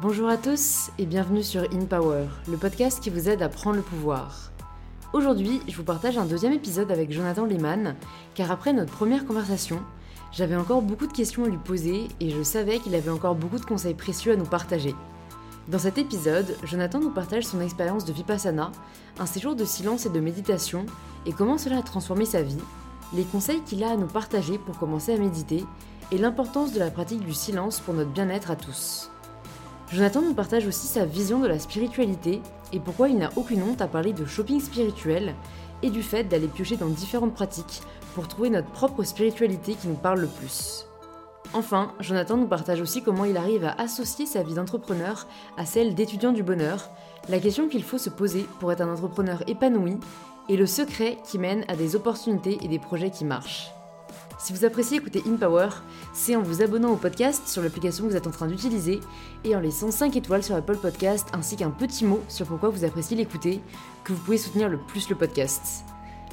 Bonjour à tous et bienvenue sur In Power, le podcast qui vous aide à prendre le pouvoir. Aujourd'hui, je vous partage un deuxième épisode avec Jonathan Lehman, car après notre première conversation, j'avais encore beaucoup de questions à lui poser et je savais qu'il avait encore beaucoup de conseils précieux à nous partager. Dans cet épisode, Jonathan nous partage son expérience de Vipassana, un séjour de silence et de méditation, et comment cela a transformé sa vie, les conseils qu'il a à nous partager pour commencer à méditer, et l'importance de la pratique du silence pour notre bien-être à tous. Jonathan nous partage aussi sa vision de la spiritualité et pourquoi il n'a aucune honte à parler de shopping spirituel et du fait d'aller piocher dans différentes pratiques pour trouver notre propre spiritualité qui nous parle le plus. Enfin, Jonathan nous partage aussi comment il arrive à associer sa vie d'entrepreneur à celle d'étudiant du bonheur, la question qu'il faut se poser pour être un entrepreneur épanoui et le secret qui mène à des opportunités et des projets qui marchent. Si vous appréciez écouter In Power, c'est en vous abonnant au podcast sur l'application que vous êtes en train d'utiliser et en laissant 5 étoiles sur Apple Podcast ainsi qu'un petit mot sur pourquoi vous appréciez l'écouter que vous pouvez soutenir le plus le podcast.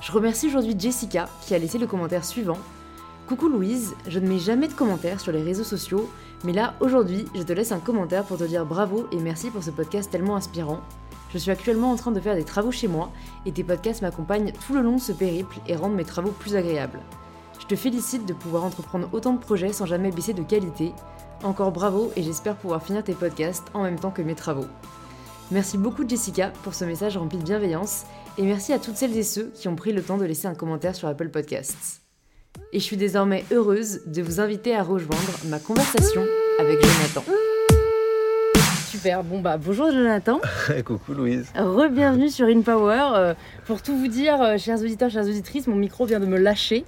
Je remercie aujourd'hui Jessica qui a laissé le commentaire suivant. Coucou Louise, je ne mets jamais de commentaires sur les réseaux sociaux, mais là aujourd'hui je te laisse un commentaire pour te dire bravo et merci pour ce podcast tellement inspirant. Je suis actuellement en train de faire des travaux chez moi et tes podcasts m'accompagnent tout le long de ce périple et rendent mes travaux plus agréables. Je te félicite de pouvoir entreprendre autant de projets sans jamais baisser de qualité. Encore bravo et j'espère pouvoir finir tes podcasts en même temps que mes travaux. Merci beaucoup Jessica pour ce message rempli de bienveillance et merci à toutes celles et ceux qui ont pris le temps de laisser un commentaire sur Apple Podcasts. Et je suis désormais heureuse de vous inviter à rejoindre ma conversation avec Jonathan. Super, bon bah bonjour Jonathan. Coucou Louise. Re-bienvenue sur InPower. Euh, pour tout vous dire, euh, chers auditeurs, chères auditrices, mon micro vient de me lâcher.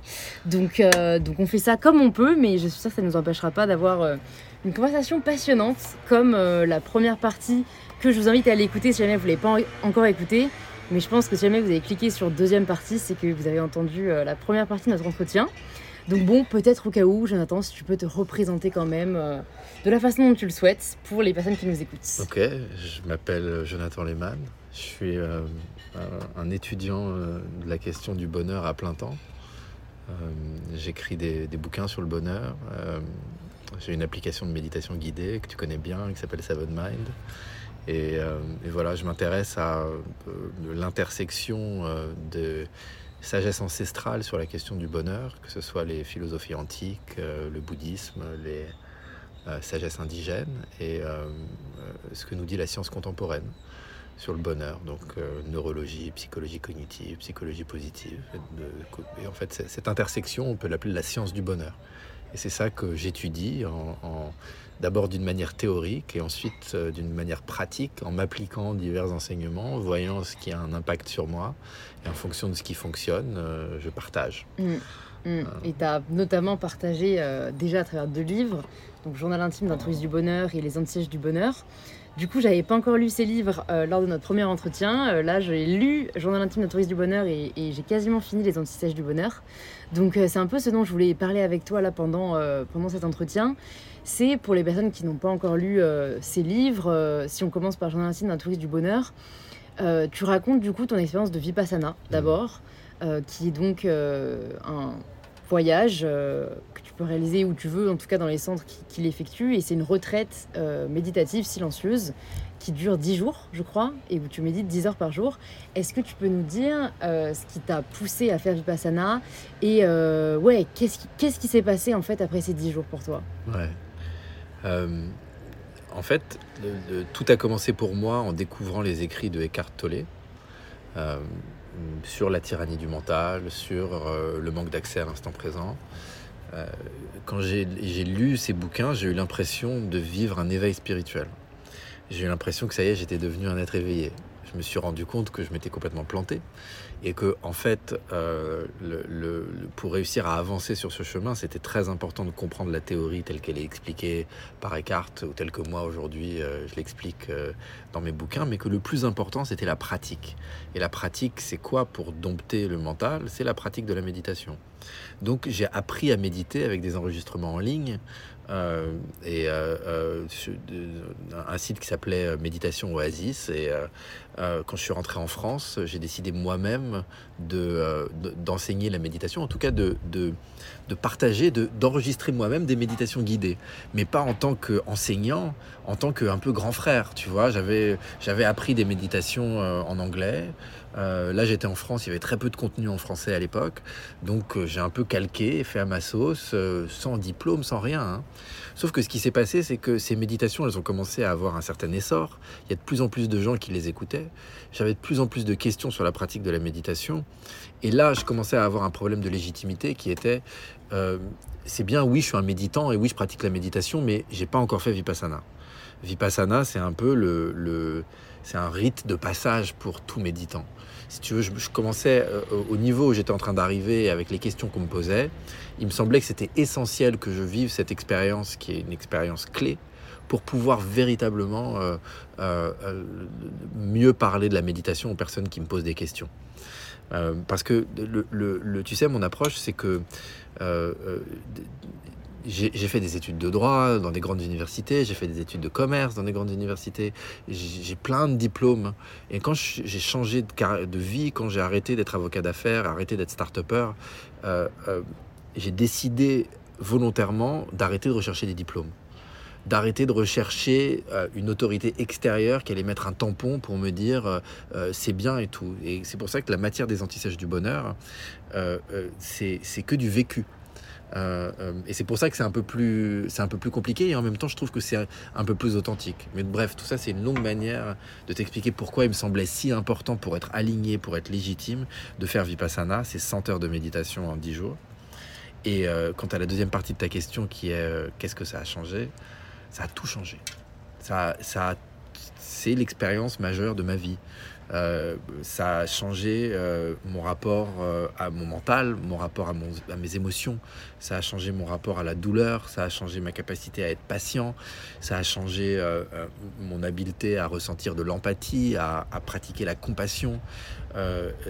Donc, euh, donc on fait ça comme on peut, mais je suis sûre que ça ne nous empêchera pas d'avoir une conversation passionnante comme la première partie que je vous invite à aller écouter si jamais vous ne l'avez pas encore écouté. Mais je pense que si jamais vous avez cliqué sur deuxième partie, c'est que vous avez entendu la première partie de notre entretien. Donc bon, peut-être au cas où, Jonathan, si tu peux te représenter quand même euh, de la façon dont tu le souhaites pour les personnes qui nous écoutent. Ok, je m'appelle Jonathan Lehmann. Je suis euh, un étudiant euh, de la question du bonheur à plein temps. J'écris des, bouquins sur le bonheur. J'ai une application de méditation guidée que tu connais bien, qui s'appelle Seven Mind. Et, voilà, je m'intéresse à l'intersection de sagesse ancestrale sur la question du bonheur, que ce soit les philosophies antiques, euh, le bouddhisme, les euh, sagesses indigènes et euh, ce que nous dit la science contemporaine sur le bonheur, donc neurologie, psychologie cognitive, psychologie positive. Et, en fait, cette intersection, on peut l'appeler la science du bonheur. Et c'est ça que j'étudie d'abord d'une manière théorique et ensuite euh, d'une manière pratique en m'appliquant divers enseignements, voyant ce qui a un impact sur moi et en fonction de ce qui fonctionne, euh, je partage. Mmh. Mmh. Euh. Et tu as notamment partagé déjà à travers deux livres, donc Journal intime d'un touriste du bonheur et Les anti du bonheur. Du coup, j'avais pas encore lu ces livres lors de notre premier entretien. là, j'ai lu Journal intime d'un touriste du bonheur et, j'ai quasiment fini Les anti du bonheur. Donc, c'est un peu ce dont je voulais parler avec toi là pendant, pendant cet entretien c'est pour les personnes qui n'ont pas encore lu euh, ces livres, euh, si on commence par Journal intime d'un touriste du bonheur, euh, tu racontes du coup ton expérience de Vipassana d'abord, qui est donc un voyage que tu peux réaliser où tu veux, en tout cas dans les centres qui, l'effectuent, et c'est une retraite méditative silencieuse qui dure 10 jours, je crois, et où tu médites 10 heures par jour. Est-ce que tu peux nous dire ce qui t'a poussé à faire Vipassana et ouais, qu'est-ce qui, qu'est-ce qui s'est passé en fait après ces 10 jours pour toi? Ouais. Euh, en fait, tout a commencé pour moi en découvrant les écrits de Eckhart Tolle euh, sur la tyrannie du mental, sur euh, le manque d'accès à l'instant présent. quand j'ai lu ces bouquins, j'ai eu l'impression de vivre un éveil spirituel. J'ai eu l'impression que ça y est, j'étais devenu un être éveillé je me suis rendu compte que je m'étais complètement planté et que en fait, euh, pour réussir à avancer sur ce chemin, c'était très important de comprendre la théorie telle qu'elle est expliquée par Eckhart ou telle que moi aujourd'hui euh, je l'explique euh, dans mes bouquins, mais que le plus important c'était la pratique. Et la pratique, c'est quoi pour dompter le mental? C'est la pratique de la méditation. Donc j'ai appris à méditer avec des enregistrements en ligne euh, et euh, euh, un site qui s'appelait Méditation Oasis. Et quand je suis rentré en France, j'ai décidé moi-même d'enseigner la méditation, en tout cas de, de, partager, d'enregistrer moi-même des méditations guidées, mais pas en tant qu'enseignant, en tant qu'un peu grand frère, tu vois. J'avais appris des méditations en anglais, euh, là, j'étais en France, il y avait très peu de contenu en français à l'époque. Donc, euh, j'ai un peu calqué, fait à ma sauce, euh, sans diplôme, sans rien. Hein. Sauf que ce qui s'est passé, c'est que ces méditations, elles ont commencé à avoir un certain essor. Il y a de plus en plus de gens qui les écoutaient. J'avais de plus en plus de questions sur la pratique de la méditation. Et là, je commençais à avoir un problème de légitimité qui était c'est bien, oui, je suis un méditant et oui, je pratique la méditation, mais j'ai pas encore fait Vipassana. Vipassana, c'est un peu le c'est un rite de passage pour tout méditant si tu veux, je, commençais euh, au niveau où j'étais en train d'arriver avec les questions qu'on me posait. Il me semblait que c'était essentiel que je vive cette expérience qui est une expérience clé pour pouvoir véritablement euh, euh, mieux parler de la méditation aux personnes qui me posent des questions. parce que le, tu sais, mon approche, c'est que j'ai fait des études de droit dans des grandes universités, j'ai fait des études de commerce dans des grandes universités, j'ai plein de diplômes. Et quand j'ai changé de, vie, quand j'ai arrêté d'être avocat d'affaires, arrêté d'être start-upper, euh, euh, j'ai décidé volontairement d'arrêter de rechercher des diplômes d'arrêter de rechercher euh, une autorité extérieure qui allait mettre un tampon pour me dire c'est bien et tout. Et c'est pour ça que la matière des antisèches du bonheur, c'est que du vécu. Euh, euh, et c'est pour ça que c'est un peu plus c'est un peu plus compliqué et en même temps je trouve que c'est un peu plus authentique. Mais bref, tout ça c'est une longue manière de t'expliquer pourquoi il me semblait si important pour être aligné, pour être légitime, de faire vipassana, ces 100 heures de méditation en 10 jours. Et euh, quant à la deuxième partie de ta question qui est qu'est-ce que ça a changé, ça a tout changé. Ça, ça c'est l'expérience majeure de ma vie. Euh, ça a changé euh, mon rapport euh, à mon mental, mon rapport à, mon, à, mes émotions, ça a changé mon rapport à la douleur, ça a changé ma capacité à être patient, ça a changé mon habileté à ressentir de l'empathie, à, à, pratiquer la compassion.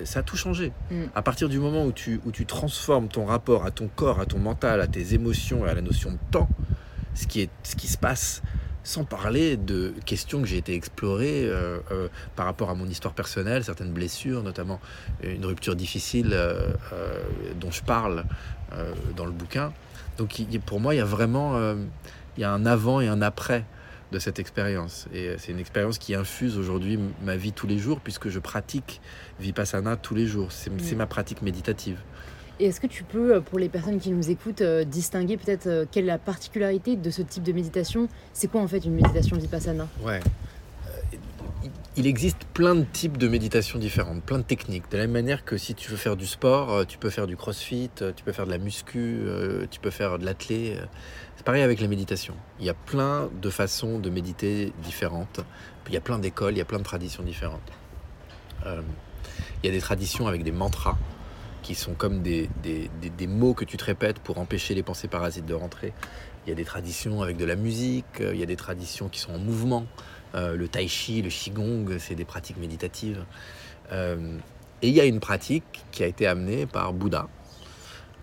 ça a tout changé. Mm. À partir du moment où tu, où tu transformes ton rapport à ton corps, à ton mental, à tes émotions et à la notion de temps, ce qui, est, ce qui se passe sans parler de questions que j'ai été explorer euh, euh, par rapport à mon histoire personnelle, certaines blessures, notamment une rupture difficile euh, dont je parle dans le bouquin. Donc pour moi, il y a vraiment il y a un avant et un après de cette expérience. Et c'est une expérience qui infuse aujourd'hui ma vie tous les jours, puisque je pratique Vipassana tous les jours. C'est mmh. ma pratique méditative. Et est-ce que tu peux, euh, pour les personnes qui nous écoutent, euh, distinguer peut-être euh, quelle est la particularité de ce type de méditation? C'est quoi en fait une méditation vipassana? Ouais. Il existe plein de types de méditation différentes, plein de techniques. De la même manière que si tu veux faire du sport, tu peux faire du crossfit, tu peux faire de la muscu, tu peux faire de l'athlé. C'est pareil avec la méditation. Il y a plein de façons de méditer différentes. Il y a plein d'écoles, il y a plein de traditions différentes. il y a des traditions avec des mantras qui sont comme des, des, mots que tu te répètes pour empêcher les pensées parasites de rentrer. Il y a des traditions avec de la musique, euh, il y a des traditions qui sont en mouvement. Euh, le tai chi, le qigong, c'est des pratiques méditatives. Euh, et il y a une pratique qui a été amenée par Bouddha.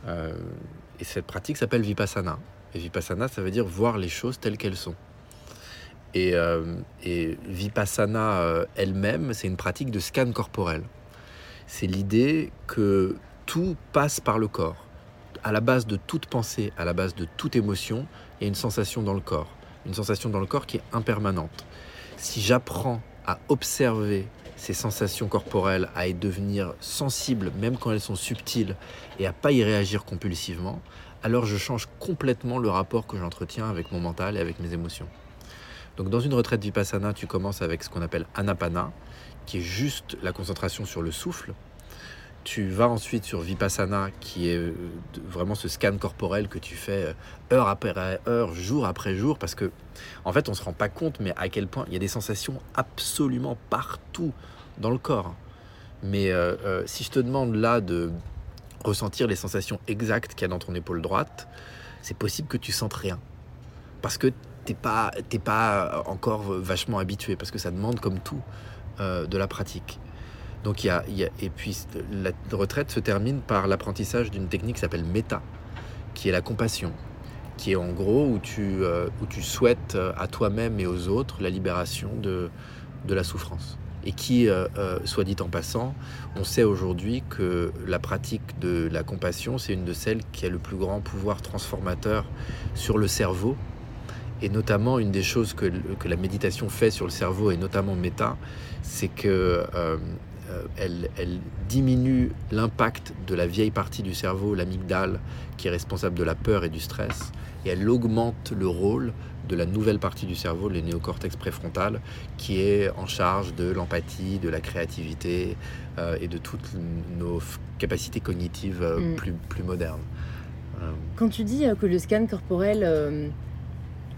et cette pratique s'appelle Vipassana. Et Vipassana, ça veut dire voir les choses telles qu'elles sont. Et Vipassana elle-même, c'est une pratique de scan corporel. C'est l'idée que tout passe par le corps. À la base de toute pensée, à la base de toute émotion, il y a une sensation dans le corps. Une sensation dans le corps qui est impermanente. Si j'apprends à observer ces sensations corporelles, à y devenir sensible, même quand elles sont subtiles, et à pas y réagir compulsivement, alors je change complètement le rapport que j'entretiens avec mon mental et avec mes émotions. Donc dans une retraite vipassana, tu commences avec ce qu'on appelle anapana, qui est juste la concentration sur le souffle, tu vas ensuite sur Vipassana, qui est euh, vraiment ce scan corporel que tu fais euh, heure après heure, jour après jour, parce que en fait, on se rend pas compte, mais à quel point il y a des sensations absolument partout dans le corps. Mais euh, si je te demande là de ressentir les sensations exactes qu'il y a dans ton épaule droite, c'est possible que tu sentes rien, parce que t'es pas t'es pas encore vachement habitué, parce que ça demande comme tout de la pratique. Donc il y a, et puis la retraite se termine par l'apprentissage d'une technique qui s'appelle méta, qui est la compassion, qui est en gros où tu, euh, où tu souhaites euh, à toi-même et aux autres la libération de, de la souffrance. et qui, euh, euh, soit dit en passant, on sait aujourd'hui que la pratique de la compassion, c'est une de celles qui a le plus grand pouvoir transformateur sur le cerveau. Et notamment, une des choses que, que la méditation fait sur le cerveau, et notamment méta, c'est que euh, elle, elle, diminue l'impact de la vieille partie du cerveau, l'amygdale, qui est responsable de la peur et du stress, et elle augmente le rôle de la nouvelle partie du cerveau, le néocortex préfrontal, qui est en charge de l'empathie, de la créativité euh, et de toutes nos capacités cognitives euh, mm. plus, plus modernes. Euh. Quand tu dis que le scan corporel,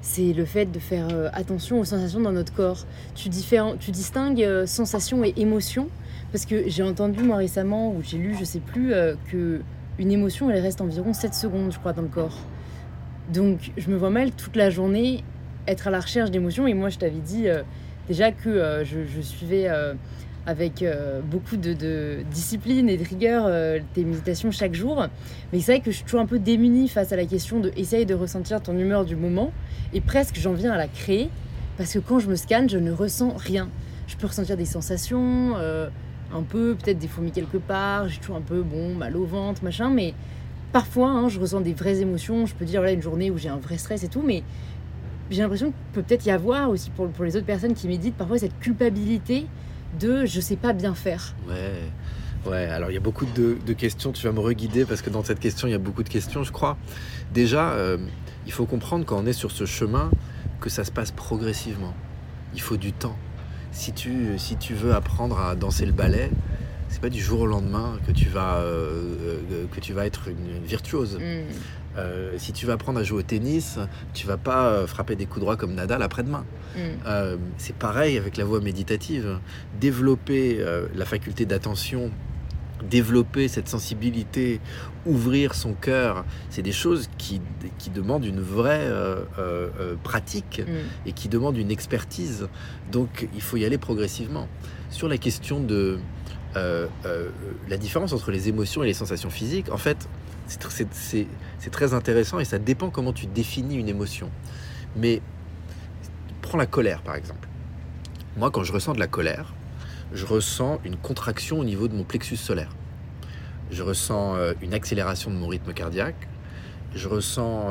c'est le fait de faire attention aux sensations dans notre corps, tu, tu distingues sensations et émotions Parce que j'ai entendu moi récemment, ou j'ai lu, je sais plus, que une émotion, elle reste environ 7 secondes, je crois, dans le corps. Donc je me vois mal toute la journée être à la recherche d'émotions. Et moi, je t'avais dit euh, déjà que euh, je, suivais euh, avec beaucoup de, discipline et de rigueur tes méditations chaque jour. Mais c'est vrai que je suis toujours un peu démunie face à la question de essayer de ressentir ton humeur du moment. Et presque j'en viens à la créer. Parce que quand je me scanne, je ne ressens rien. Je peux ressentir des sensations, un peu, peut-être des fourmis quelque part. J'ai toujours un peu, bon, mal au ventre, machin. Mais Parfois, hein, je ressens des vraies émotions. Je peux dire, voilà, une journée où j'ai un vrai stress et tout, mais j'ai l'impression qu'il peut peut-être y avoir aussi pour les autres personnes qui méditent parfois cette culpabilité de je sais pas bien faire. Ouais. Ouais, alors il y a beaucoup de, questions, tu vas me reguider parce que dans cette question il y a beaucoup de questions je crois. Déjà, euh, il faut comprendre quand on est sur ce chemin que ça se passe progressivement. Il faut du temps. Si tu, si tu veux apprendre à danser le ballet, c'est pas du jour au lendemain que tu vas, euh, euh, que tu vas être une, virtuose. Mm. Euh, si tu vas apprendre à jouer au tennis, tu vas pas frapper des coups droits comme Nadal après-demain. Mm. c'est pareil avec la voix méditative. Développer la faculté d'attention, développer cette sensibilité, ouvrir son cœur, c'est des choses qui, qui, demandent une vraie pratique mm. et qui demandent une expertise. Donc il faut y aller progressivement. Sur la question de, euh, euh, la différence entre les émotions et les sensations physiques, en fait, c'est très intéressant et ça dépend comment tu définis une émotion. Mais prends la colère par exemple. Moi, quand je ressens de la colère, je ressens une contraction au niveau de mon plexus solaire. Je ressens euh, une accélération de mon rythme cardiaque. Je ressens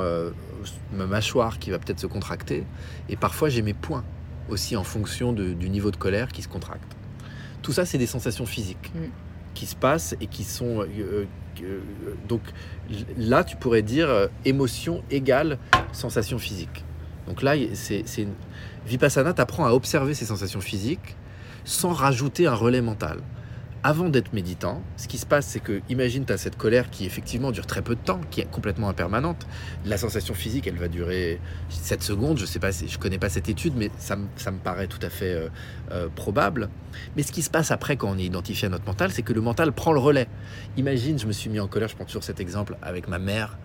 ma mâchoire qui va peut-être se contracter. Et parfois, j'ai mes poings aussi en fonction du niveau de colère qui se contracte. Tout ça, c'est des sensations physiques mm. qui se passent et qui sont... Euh, euh, donc là, tu pourrais dire euh, émotion égale sensation physique. Donc là, c'est Vipassana t'apprend à observer ces sensations physiques sans rajouter un relais mental avant d'être méditant, ce qui se passe, c'est que, imagine, tu as cette colère qui effectivement dure très peu de temps, qui est complètement impermanente. La sensation physique, elle va durer 7 secondes, je sais pas, je connais pas cette étude, mais ça, me paraît tout à fait euh, euh, probable. Mais ce qui se passe après, quand on est identifié à notre mental, c'est que le mental prend le relais. Imagine, je me suis mis en colère, je prends toujours cet exemple avec ma mère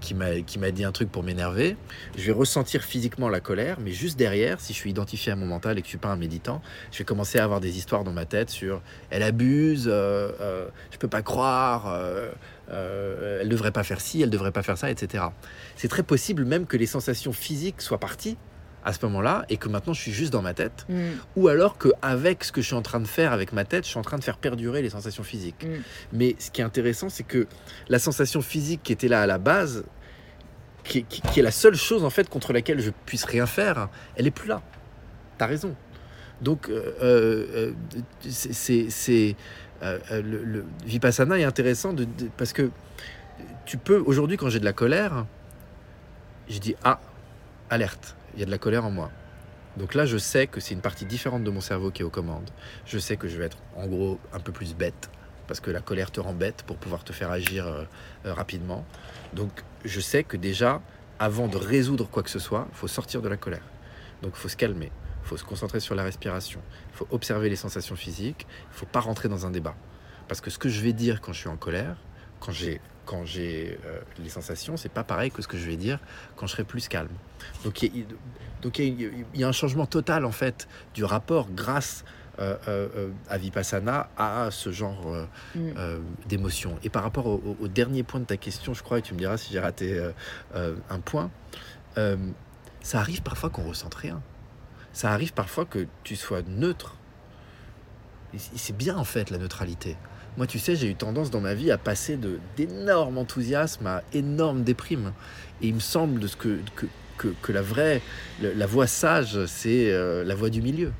qui m'a dit un truc pour m'énerver, je vais ressentir physiquement la colère, mais juste derrière, si je suis identifié à mon mental et que je suis pas un méditant, je vais commencer à avoir des histoires dans ma tête sur elle abuse, euh, euh, je peux pas croire, euh, euh, elle devrait pas faire ci, elle devrait pas faire ça, etc. C'est très possible même que les sensations physiques soient parties à ce moment-là et que maintenant je suis juste dans ma tête. Mm. ou alors qu'avec ce que je suis en train de faire avec ma tête je suis en train de faire perdurer les sensations physiques. Mm. mais ce qui est intéressant c'est que la sensation physique qui était là à la base qui, est la seule chose en fait contre laquelle je puisse rien faire elle est plus là. T'as raison. Donc euh, euh, c'est euh, le, vipassana est intéressant de, parce que tu peux aujourd'hui quand j'ai de la colère je dis ah alerte il y a de la colère en moi. Donc là, je sais que c'est une partie différente de mon cerveau qui est aux commandes. Je sais que je vais être en gros un peu plus bête, parce que la colère te rend bête pour pouvoir te faire agir euh, euh, rapidement. Donc je sais que déjà, avant de résoudre quoi que ce soit, il faut sortir de la colère. Donc il faut se calmer, il faut se concentrer sur la respiration, il faut observer les sensations physiques, il ne faut pas rentrer dans un débat. Parce que ce que je vais dire quand je suis en colère, quand j'ai quand j'ai euh, les sensations, c'est pas pareil que ce que je vais dire quand je serai plus calme. Donc il y, a un changement total en fait du rapport grâce euh, euh, à Vipassana à ce genre mm. d'émotion. Et par rapport au, au, dernier point de ta question, je crois, et tu me diras si j'ai raté un point, ça arrive parfois qu'on ressente rien. Ça arrive parfois que tu sois neutre c'est bien en fait la neutralité. Moi, tu sais, j'ai eu tendance dans ma vie à passer de d'énormes enthousiasme à énorme déprime. Et il me semble de ce que, que, que, la vraie, la voie sage, c'est euh, la voie du milieu.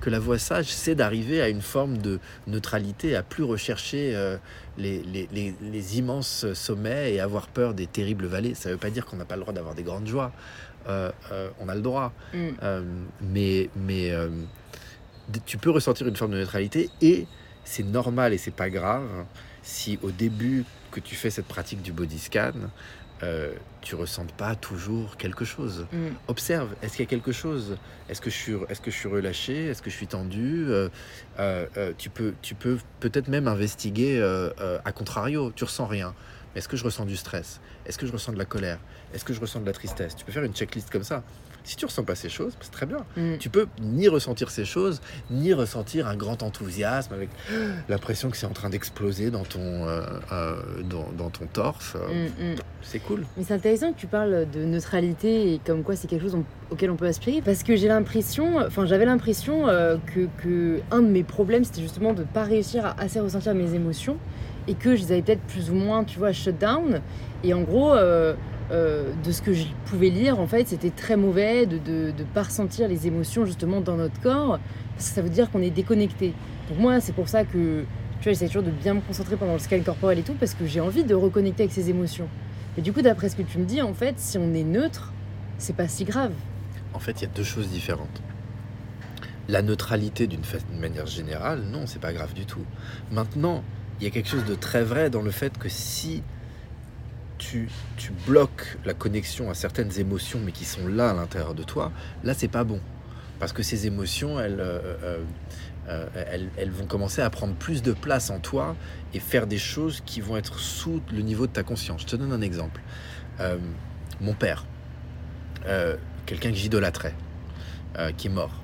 Que la voie sage, c'est d'arriver à une forme de neutralité, à plus rechercher euh, les, les, les, les, immenses sommets et avoir peur des terribles vallées. Ça ne veut pas dire qu'on n'a pas le droit d'avoir des grandes joies. Euh, on a le droit. Mm. mais mais tu peux ressentir une forme de neutralité et c'est normal et c'est pas grave si au début que tu fais cette pratique du body scan, euh, tu ressentes pas toujours quelque chose. Mm. Observe, est-ce qu'il y a quelque chose? Est-ce que je suis, est-ce que je suis relâché? Est-ce que je suis tendu? Euh, euh, Tu peux, tu peux peut-être même investiguer à contrario. Tu ressens rien. Est-ce que je ressens du stress? Est-ce que je ressens de la colère? Est-ce que je ressens de la tristesse? Tu peux faire une checklist comme ça. Si tu ressens pas ces choses, c'est très bien. Mm. Tu peux ni ressentir ces choses, ni ressentir un grand enthousiasme avec l'impression que c'est en train d'exploser dans ton euh, euh, dans, ton torse. Mm, mm. C'est cool. Mais c'est intéressant que tu parles de neutralité et comme quoi c'est quelque chose auquel on peut aspirer parce que j'ai l'impression, enfin j'avais l'impression euh, que, que, un de mes problèmes c'était justement de pas réussir à assez ressentir mes émotions et que je les avais peut-être plus ou moins, tu vois, shut down. Et en gros, euh, de ce que je pouvais lire, en fait, c'était très mauvais de ne pas ressentir les émotions justement dans notre corps, parce que ça veut dire qu'on est déconnecté. Donc moi, c'est pour ça que tu vois, j'essaie toujours de bien me concentrer pendant le scan corporel et tout, parce que j'ai envie de reconnecter avec ces émotions. Et du coup, d'après ce que tu me dis, en fait, si on est neutre, c'est pas si grave. En fait, il y a deux choses différentes. La neutralité d'une manière générale, non, c'est pas grave du tout. Maintenant, il y a quelque chose de très vrai dans le fait que si tu, bloques la connexion à certaines émotions, mais qui sont là à l'intérieur de toi, là, c'est pas bon. Parce que ces émotions, elles, euh, euh, euh, elles, vont commencer à prendre plus de place en toi et faire des choses qui vont être sous le niveau de ta conscience. Je te donne un exemple. mon père, quelqu'un que j'idolâtrais, qui est mort.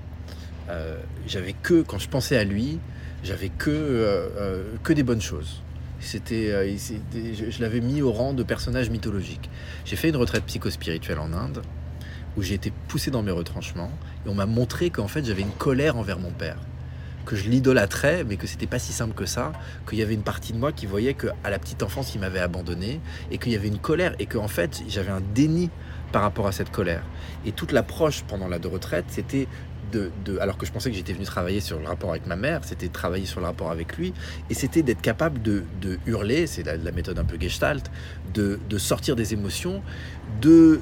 j'avais que, quand je pensais à lui, j'avais que, que des bonnes choses. C'était, euh, je, l'avais mis au rang de personnage mythologique. J'ai fait une retraite psychospirituelle en Inde où j'ai été poussé dans mes retranchements et on m'a montré qu'en fait j'avais une colère envers mon père, que je l'idolâtrais, mais que c'était pas si simple que ça, qu'il y avait une partie de moi qui voyait que à la petite enfance il m'avait abandonné et qu'il y avait une colère et qu'en fait j'avais un déni par rapport à cette colère. Et toute l'approche pendant la de retraite, c'était alors que je pensais que j'étais venu travailler sur le rapport avec ma mère, c'était travailler sur le rapport avec lui, et c'était d'être capable de, hurler, c'est la, méthode un peu gestalt, de, sortir des émotions, de,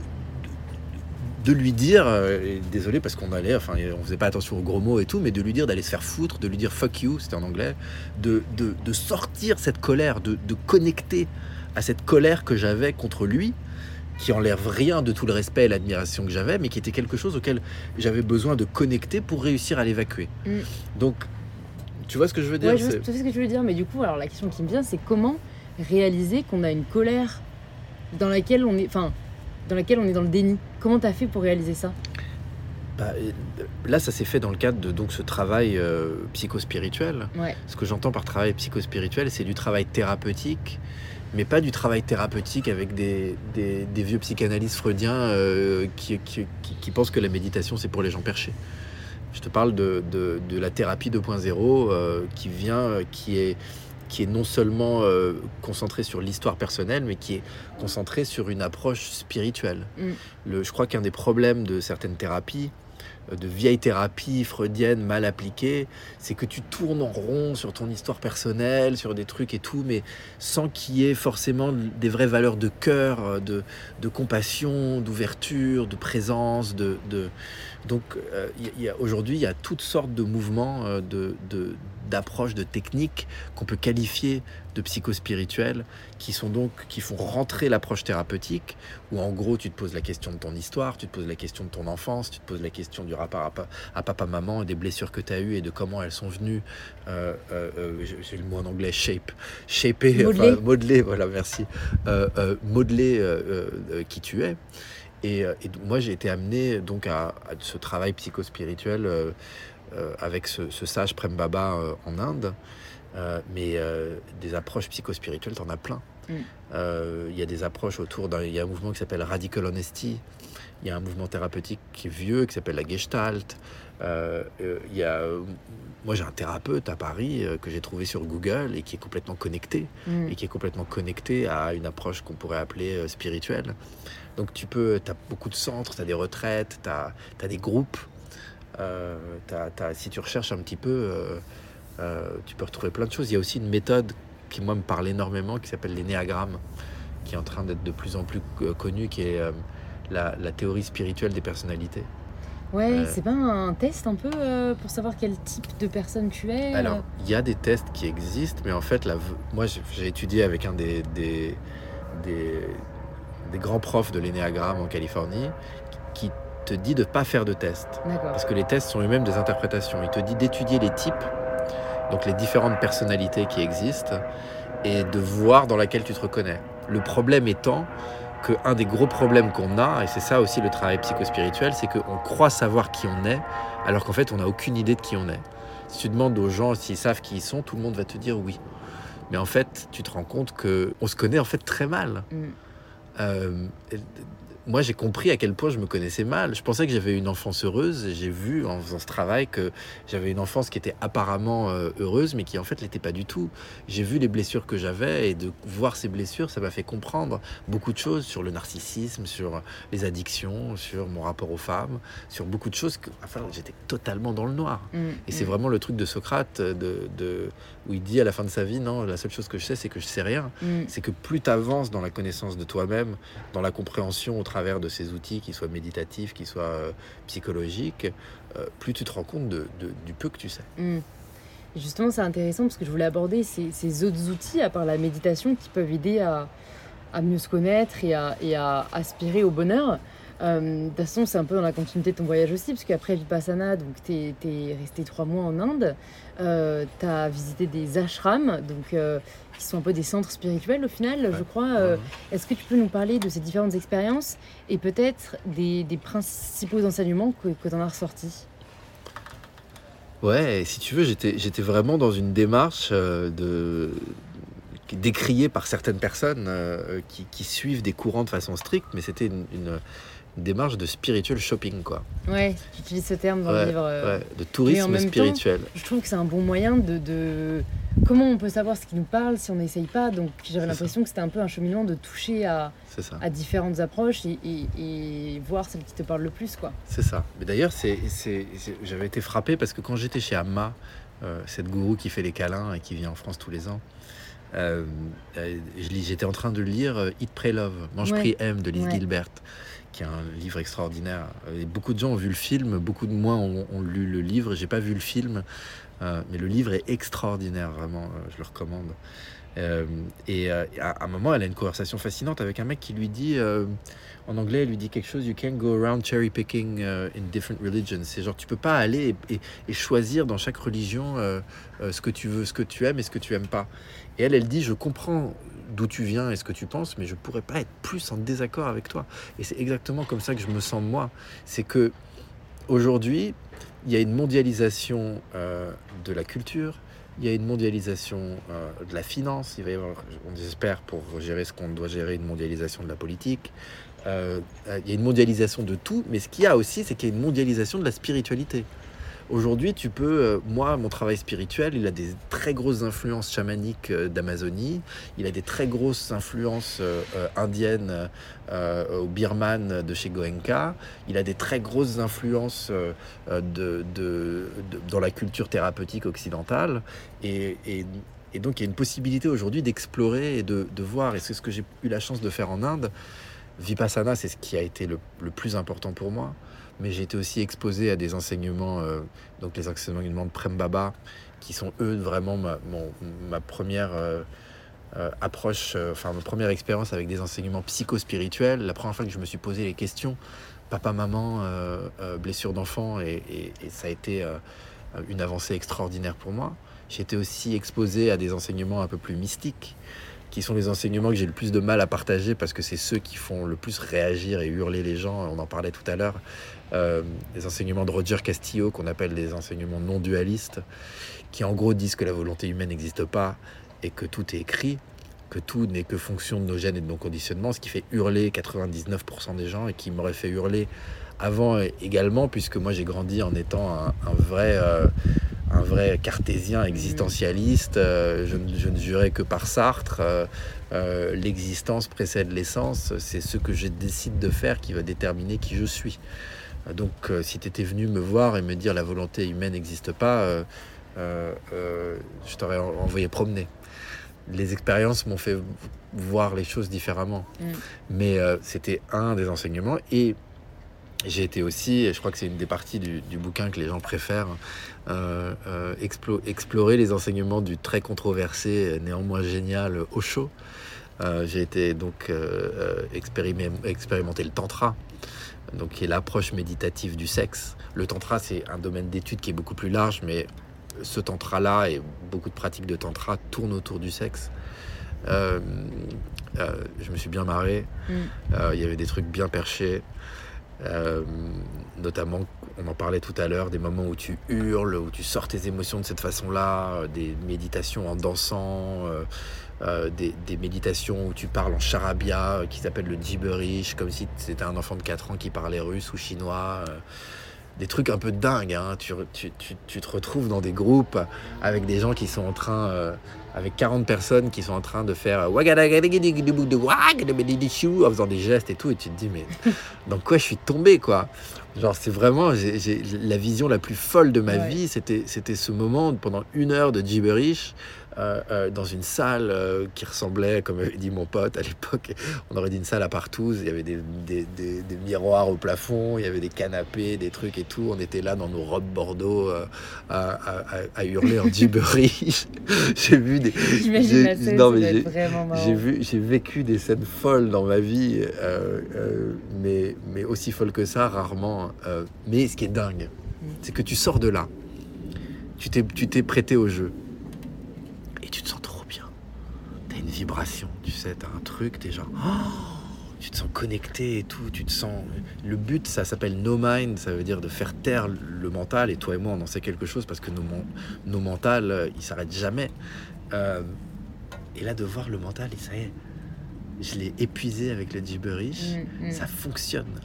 de lui dire, euh, désolé parce qu'on allait, enfin on faisait pas attention aux gros mots et tout, mais de lui dire d'aller se faire foutre, de lui dire fuck you, c'était en anglais, de, de, sortir cette colère, de, de connecter à cette colère que j'avais contre lui, qui enlève rien de tout le respect et l'admiration que j'avais, mais qui était quelque chose auquel j'avais besoin de connecter pour réussir à l'évacuer. Mm. Donc, tu vois ce que je veux dire Oui, je vois ce que tu veux dire, mais du coup, alors la question qui me vient, c'est comment réaliser qu'on a une colère dans laquelle on est, enfin, dans laquelle on est dans le déni? Comment tu as fait pour réaliser ça? Bah, là, ça s'est fait dans le cadre de donc ce travail euh, psychospirituel. Ce que j'entends par travail psychospirituel, c'est du travail thérapeutique mais pas du travail thérapeutique avec des, des, vieux psychanalystes freudiens euh, qui, qui, qui, pensent que la méditation c'est pour les gens perchés. Je te parle de, de, de la thérapie 2.0 euh, qui vient, qui est, qui est non seulement euh, concentrée sur l'histoire personnelle, mais qui est concentrée sur une approche spirituelle. Mm. Le, je crois qu'un des problèmes de certaines thérapies, de vieilles thérapies freudiennes mal appliquées, c'est que tu tournes en rond sur ton histoire personnelle, sur des trucs et tout, mais sans qu'il y ait forcément des vraies valeurs de cœur, de, de compassion, d'ouverture, de présence, de, de... donc euh, aujourd'hui il y a toutes sortes de mouvements euh, de, de d'approches, de techniques qu'on peut qualifier de psychospirituelles, qui sont donc qui font rentrer l'approche thérapeutique, où en gros tu te poses la question de ton histoire, tu te poses la question de ton enfance, tu te poses la question du rapport à, papa, maman, des blessures que tu as eues et de comment elles sont venues, euh, euh, euh, j'ai le mot en anglais, shape, shaper, modeler, voilà, merci, modeler qui tu es. Et, moi j'ai été amené donc à, à ce travail psychospirituel euh, avec ce, sage Prem Baba euh, en Inde. Euh, mais des approches psychospirituelles, t'en as plein. Il y a des approches autour d'un. Il y a un mouvement qui s'appelle Radical Honesty. Il y a un mouvement thérapeutique qui est vieux, qui s'appelle la Gestalt. il y a moi, j'ai un thérapeute à Paris euh, que j'ai trouvé sur Google et qui est complètement connecté mm. et qui est complètement connecté à une approche qu'on pourrait appeler euh, spirituelle. Donc, tu peux, tu as beaucoup de centres, tu as des retraites, tu as, des groupes. Euh, si tu recherches un petit peu, tu peux retrouver plein de choses. Il y a aussi une méthode qui, moi, me parle énormément qui s'appelle l'énéagramme, qui est en train d'être de plus en plus connue, qui est la théorie spirituelle des personnalités. Ouais, euh, c'est pas un test un peu euh, pour savoir quel type de personne tu es Alors, euh il y a des tests qui existent, mais en fait, la, moi j'ai étudié avec un des, des, des, grands profs de l'énéagramme en Californie qui te dit de ne pas faire de tests. Parce que les tests sont eux-mêmes des interprétations. Il te dit d'étudier les types, donc les différentes personnalités qui existent, et de voir dans laquelle tu te reconnais. Le problème étant qu'un des gros problèmes qu'on a, et c'est ça aussi le travail psychospirituel, c'est qu'on croit savoir qui on est, alors qu'en fait on n'a aucune idée de qui on est. Si tu demandes aux gens s'ils savent qui ils sont, tout le monde va te dire oui. Mais en fait, tu te rends compte qu'on se connaît en fait très mal. Mm. Euh, moi, j'ai compris à quel point je me connaissais mal. Je pensais que j'avais une enfance heureuse. J'ai vu en faisant ce travail que j'avais une enfance qui était apparemment euh, heureuse, mais qui en fait l'était pas du tout. J'ai vu les blessures que j'avais et de voir ces blessures, ça m'a fait comprendre beaucoup de choses sur le narcissisme, sur les addictions, sur mon rapport aux femmes, sur beaucoup de choses que enfin, j'étais totalement dans le noir. Mmh, et c'est mmh. vraiment le truc de Socrate de, de, où il dit à la fin de sa vie, non, la seule chose que je sais, c'est que je sais rien. Mmh. C'est que plus tu avances dans la connaissance de toi-même, dans la compréhension au travers de ces outils, qu'ils soient méditatifs, qu'ils soient euh, psychologiques, euh, plus tu te rends compte de, du peu que tu sais. Hmm. Justement, c'est intéressant parce que je voulais aborder ces, ces, autres outils, à part la méditation, qui peuvent aider à, à mieux se connaître et à, et à aspirer au bonheur. Euh, de toute façon, c'est un peu dans la continuité de ton voyage aussi, parce qu'après Vipassana, donc tu es, resté trois mois en Inde, euh, tu as visité des ashrams, donc, euh, qui sont un peu des centres spirituels au final, je crois. Euh, est-ce que tu peux nous parler de ces différentes expériences et peut-être des, des, principaux enseignements que, que tu en as ressortis? Ouais, si tu veux, j'étais vraiment dans une démarche de décriée par certaines personnes qui, qui, suivent des courants de façon stricte, mais c'était une, démarche de spiritual shopping, quoi. Ouais, tu utilises ce terme dans le livre. Euh, de tourisme spirituel. je trouve que c'est un bon moyen de, de, Comment on peut savoir ce qui nous parle si on n'essaye pas? Donc j'avais l'impression que c'était un peu un cheminement de toucher à, à différentes approches et, et, voir celle qui te parle le plus, quoi. C'est ça. Mais d'ailleurs, c'est, j'avais été frappé parce que quand j'étais chez Amma, euh, cette gourou qui fait les câlins et qui vient en France tous les ans, euh, j'étais en train de lire Eat, Pray, Love, Mange, Prie, Aime de Liz Gilbert qui est un livre extraordinaire. Beaucoup de gens ont vu le film, beaucoup de moi ont, lu le livre. J'ai pas vu le film, euh, mais le livre est extraordinaire, vraiment. Euh, je le recommande. Euh, et à un moment, elle a une conversation fascinante avec un mec qui lui dit, en anglais, elle lui dit quelque chose You can't go around cherry picking in different religions. C'est genre, tu peux pas aller et, et choisir dans chaque religion ce que tu veux, ce que tu aimes et ce que tu aimes pas. Et elle, elle dit Je comprends d'où tu viens et ce que tu penses, mais je pourrais pas être plus en désaccord avec toi. Et c'est exactement comme ça que je me sens moi. C'est que aujourd'hui, il y a une mondialisation euh, de la culture, il y a une mondialisation euh, de la finance, il va y avoir, on espère, pour gérer ce qu'on doit gérer, une mondialisation de la politique. Euh, il y a une mondialisation de tout, mais ce qu'il y a aussi, c'est qu'il y a une mondialisation de la spiritualité. Aujourd'hui, tu peux, euh, moi, mon travail spirituel, il a des très grosses influences chamaniques euh, d'Amazonie, il a des très grosses influences euh, indiennes au Birman de chez Goenka, il a des très grosses influences de, dans la culture thérapeutique occidentale, et, donc il y a une possibilité aujourd'hui d'explorer et de, voir, et c'est ce que j'ai eu la chance de faire en Inde. Vipassana, c'est ce qui a été le plus important pour moi mais j'ai été aussi exposé à des enseignements, euh, donc les enseignements de Prem Baba, qui sont eux vraiment ma, première euh, euh, approche, enfin ma première expérience avec des enseignements psychospirituels. La première fois que je me suis posé les questions, papa, maman, blessure d'enfant, et, et, ça a été une avancée extraordinaire pour moi. J'ai été aussi exposé à des enseignements un peu plus mystiques qui sont les enseignements que j'ai le plus de mal à partager parce que c'est ceux qui font le plus réagir et hurler les gens. On en parlait tout à l'heure. Euh, les enseignements de Roger Castillo, qu'on appelle des enseignements non dualistes, qui en gros disent que la volonté humaine n'existe pas et que tout est écrit. que tout n'est que fonction de nos gènes et de nos conditionnements, ce qui fait hurler 99% des gens et qui m'aurait fait hurler avant également, puisque moi j'ai grandi en étant un, vrai, euh, un vrai cartésien existentialiste. Euh, je, je, ne jurais que par Sartre. Euh, l'existence précède l'essence. C'est ce que je décide de faire qui va déterminer qui je suis. Donc si tu étais venu me voir et me dire la volonté humaine n'existe pas, je t'aurais envoyé promener les expériences m'ont fait voir les choses différemment. Mm. Mais c'était un des enseignements. Et j'ai été aussi, et je crois que c'est une des parties du, bouquin que les gens préfèrent, euh, euh, explorer les enseignements du très controversé, néanmoins génial Osho. Euh, j'ai été donc expérimenter le tantra, donc qui est l'approche méditative du sexe. Le tantra, c'est un domaine d'étude qui est beaucoup plus large, mais ce tantra-là et beaucoup de pratiques de tantra tournent autour du sexe. je me suis bien marré. Mm. Il y avait des trucs bien perchés. Euh, notamment, on en parlait tout à l'heure, des moments où tu hurles, où tu sors tes émotions de cette façon-là, euh, des méditations en dansant, euh, des, méditations où tu parles en charabia, qui s'appelle le gibberish, comme si c'était un enfant de 4 ans qui parlait russe ou chinois des trucs un peu dingues. Hein. Tu, tu, tu, te retrouves dans des groupes avec des gens qui sont en train, avec 40 personnes qui sont en train de faire en faisant des gestes et tout, et tu te dis, mais dans quoi je suis tombé, quoi Genre, c'est vraiment la vision la plus folle de ma vie. C'était ce moment pendant une heure de gibberish euh, euh, dans une salle euh, qui ressemblait, comme avait dit mon pote à l'époque, on aurait dit une salle à partouze. Il y avait des, des, des, miroirs au plafond, il y avait des canapés, des trucs et tout. On était là dans nos robes Bordeaux à, à, à, hurler en gibberish. j'ai vu des. j'ai vu, j'ai vécu des scènes folles dans ma vie, mais, mais aussi folles que ça, rarement. mais ce qui est dingue, mm. c'est que tu sors de là. Tu t'es prêté au jeu tu te sens trop bien. Tu as une vibration, tu sais, tu as un truc, tu es genre, oh, tu te sens connecté et tout, tu te sens... Le but, ça s'appelle no mind, ça veut dire de faire taire le mental, et toi et moi, on en sait quelque chose parce que nos, nos mentales, euh, ils s'arrêtent jamais. Euh, et là, de voir le mental, et ça y est, je l'ai épuisé avec le gibberish, mm, mm. ça fonctionne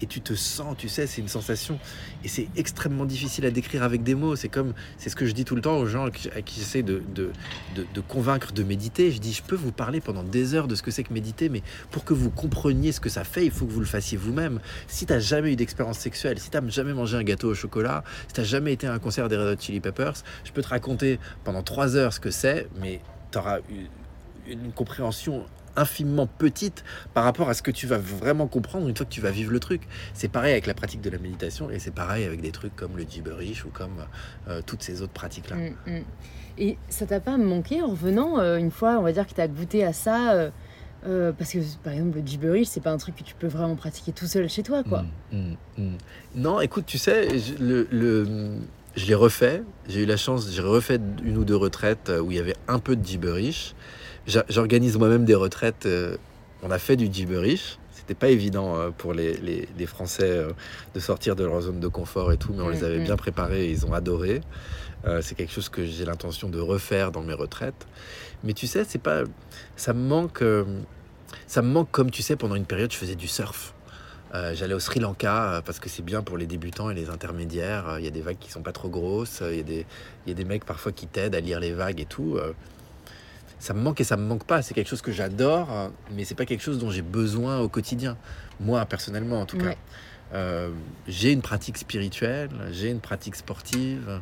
et tu te sens, tu sais, c'est une sensation. Et c'est extrêmement difficile à décrire avec des mots. C'est comme, c'est ce que je dis tout le temps aux gens à qui, j'essaie de, de, de, convaincre de méditer. Je dis, je peux vous parler pendant des heures de ce que c'est que méditer, mais pour que vous compreniez ce que ça fait, il faut que vous le fassiez vous-même. Si tu n'as jamais eu d'expérience sexuelle, si tu n'as jamais mangé un gâteau au chocolat, si tu n'as jamais été à un concert des Red Hot Chili Peppers, je peux te raconter pendant trois heures ce que c'est, mais tu auras une compréhension infiniment petite par rapport à ce que tu vas vraiment comprendre une fois que tu vas vivre le truc. C'est pareil avec la pratique de la méditation et c'est pareil avec des trucs comme le gibberish ou comme euh, toutes ces autres pratiques-là. Mm, mm. Et ça t'a pas manqué en revenant euh, une fois, on va dire que tu as goûté à ça euh, parce que par exemple le gibberish c'est pas un truc que tu peux vraiment pratiquer tout seul chez toi quoi. Mm, non, écoute, tu sais, je, le, je l'ai refait. J'ai eu la chance, j'ai refait une ou deux retraites où il y avait un peu de gibberish. J'organise moi-même des retraites. Euh, on a fait du gibberish. C'était pas évident euh, pour les, les, Français euh, de sortir de leur zone de confort et tout, mais on les avait mm, bien mm. préparés et ils ont adoré. c'est quelque chose que j'ai l'intention de refaire dans mes retraites. Mais tu sais, c'est pas, ça me manque, ça me manque comme tu sais pendant une période je faisais du surf. J'allais au Sri Lanka parce que c'est bien pour les débutants et les intermédiaires. Il y a des vagues qui sont pas trop grosses. Il y, y a des mecs parfois qui t'aident à lire les vagues et tout ça me manque et ça me manque pas. C'est quelque chose que j'adore, mais c'est pas quelque chose dont j'ai besoin au quotidien. Moi, personnellement, en tout cas. Euh, j'ai une pratique spirituelle, j'ai une pratique sportive,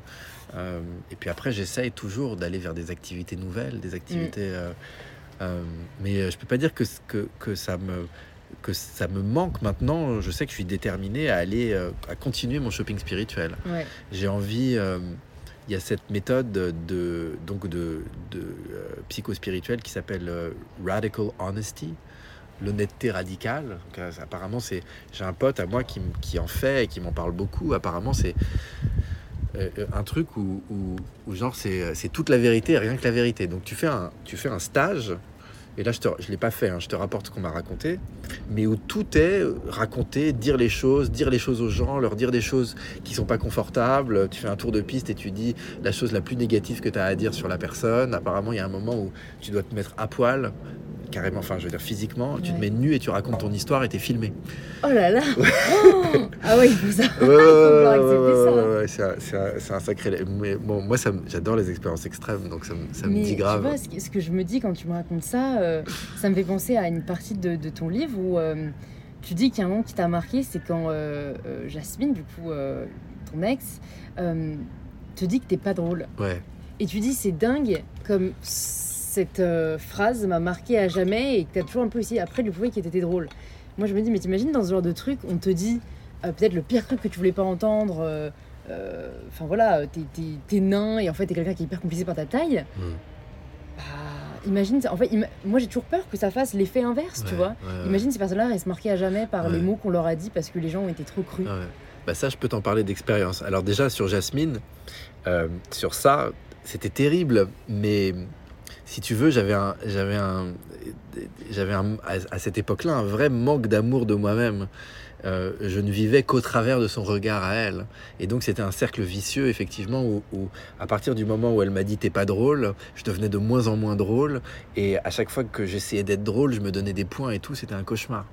euh, et puis après, j'essaye toujours d'aller vers des activités nouvelles, des activités. Mm. Euh, mais je peux pas dire que, que, que, ça me que ça me manque maintenant. Je sais que je suis déterminé à aller à continuer mon shopping spirituel. J'ai envie il y a cette méthode de, donc de, de euh, psycho-spirituelle qui s'appelle euh, Radical Honesty, l'honnêteté radicale. Euh, apparemment, c'est j'ai un pote à moi qui, qui, en fait et qui m'en parle beaucoup. Apparemment, c'est un truc où, où, genre c'est toute la vérité, rien que la vérité. Donc tu fais un, tu fais un stage et là je ne l'ai pas fait, hein, je te rapporte ce qu'on m'a raconté, mais où tout est raconté, dire les choses, dire les choses aux gens, leur dire des choses qui sont pas confortables. Tu fais un tour de piste et tu dis la chose la plus négative que tu as à dire sur la personne. Apparemment, il y a un moment où tu dois te mettre à poil carrément, enfin je veux dire physiquement, tu te mets nu et tu racontes ton histoire et t'es filmé. Oh là là oh Ah ouais, il faut ça. Ouais, c'est un, sacré. Mais bon, moi j'adore les expériences extrêmes, donc ça, ça me dit grave. Tu vois, ce que je me dis quand tu me racontes ça, euh, ça me fait penser à une partie de, de ton livre où euh, tu dis qu'il y a un moment qui t'a marqué, c'est quand euh, Jasmine, du coup, ton ex, te dit que t'es pas drôle. Ouais. Et tu dis c'est dingue comme cette euh, phrase m'a marqué à jamais et que tu as toujours un peu essayé après de lui prouver qu'il était drôle. Moi, je me dis, mais t'imagines dans ce genre de truc, on te dit euh, peut-être le pire truc que tu voulais pas entendre. Euh, enfin voilà, t'es nain et en fait t'es quelqu'un qui est hyper compliqué par ta taille. Hmm. Bah, imagine, en fait, moi j'ai toujours peur que ça fasse l'effet inverse, tu vois. Imagine ces personnes-là restent marquées à jamais par les mots qu'on leur a dit parce que les gens ont été trop crus. bah ça, je peux t'en parler d'expérience. Alors déjà sur Jasmine, sur ça, c'était terrible, mais si tu veux, j'avais un, j'avais un, j'avais à cette époque-là un vrai manque d'amour de moi-même. Euh, je ne vivais qu'au travers de son regard à elle. Et donc c'était un cercle vicieux, effectivement, où, à partir du moment où elle m'a dit t'es pas drôle, je devenais de moins en moins drôle. Et à chaque fois que j'essayais d'être drôle, je me donnais des points et tout, c'était un cauchemar.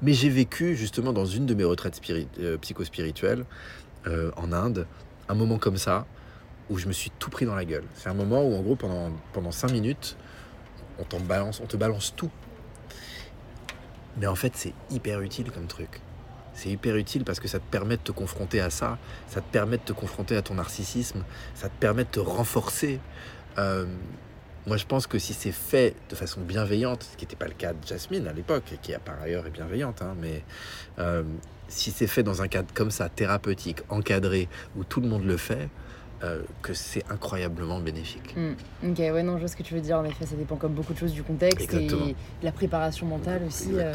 Mais j'ai vécu justement dans une de mes retraites euh, psychospirituelles euh, en Inde, un moment comme ça, où je me suis tout pris dans la gueule. C'est un moment où, en gros, pendant, pendant 5 minutes, on, t'en balance, on te balance tout. Mais en fait, c'est hyper utile comme truc. C'est hyper utile parce que ça te permet de te confronter à ça, ça te permet de te confronter à ton narcissisme, ça te permet de te renforcer. Euh, moi, je pense que si c'est fait de façon bienveillante, ce qui n'était pas le cas de Jasmine à l'époque, et qui par ailleurs est bienveillante, hein, mais euh, si c'est fait dans un cadre comme ça, thérapeutique, encadré, où tout le monde le fait, euh, que c'est incroyablement bénéfique. Hmm. Ok, ouais, non, je vois ce que tu veux dire. En effet, ça dépend comme beaucoup de choses du contexte et de la préparation mentale aussi. Euh.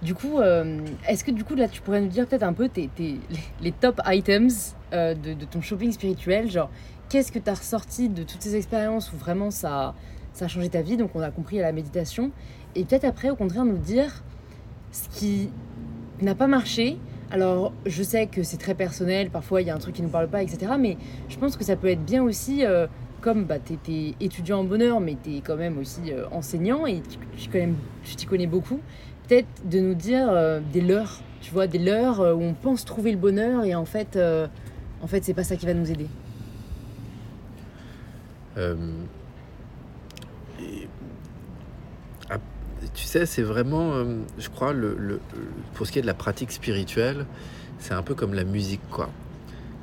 Du coup, euh, est-ce que du coup, là, tu pourrais nous dire peut-être un peu tes, les top items de, de, ton shopping spirituel? Genre, qu'est-ce que tu as ressorti de toutes ces expériences où vraiment ça, ça a changé ta vie? Donc, on a compris à la méditation. Et peut-être après, au contraire, nous dire ce qui n'a pas marché alors, je sais que c'est très personnel, parfois il y a un truc qui ne nous parle pas, etc. Mais je pense que ça peut être bien aussi, euh, comme bah, tu es, étudiant en bonheur, mais tu quand même aussi euh, enseignant et tu, t'y connais beaucoup, peut-être de nous dire euh, des leurs, tu vois, des leurs où on pense trouver le bonheur et en fait, en fait c'est pas ça qui va nous aider. Tu sais, c'est vraiment, euh, je crois, le, pour ce qui est de la pratique spirituelle, c'est un peu comme la musique, quoi.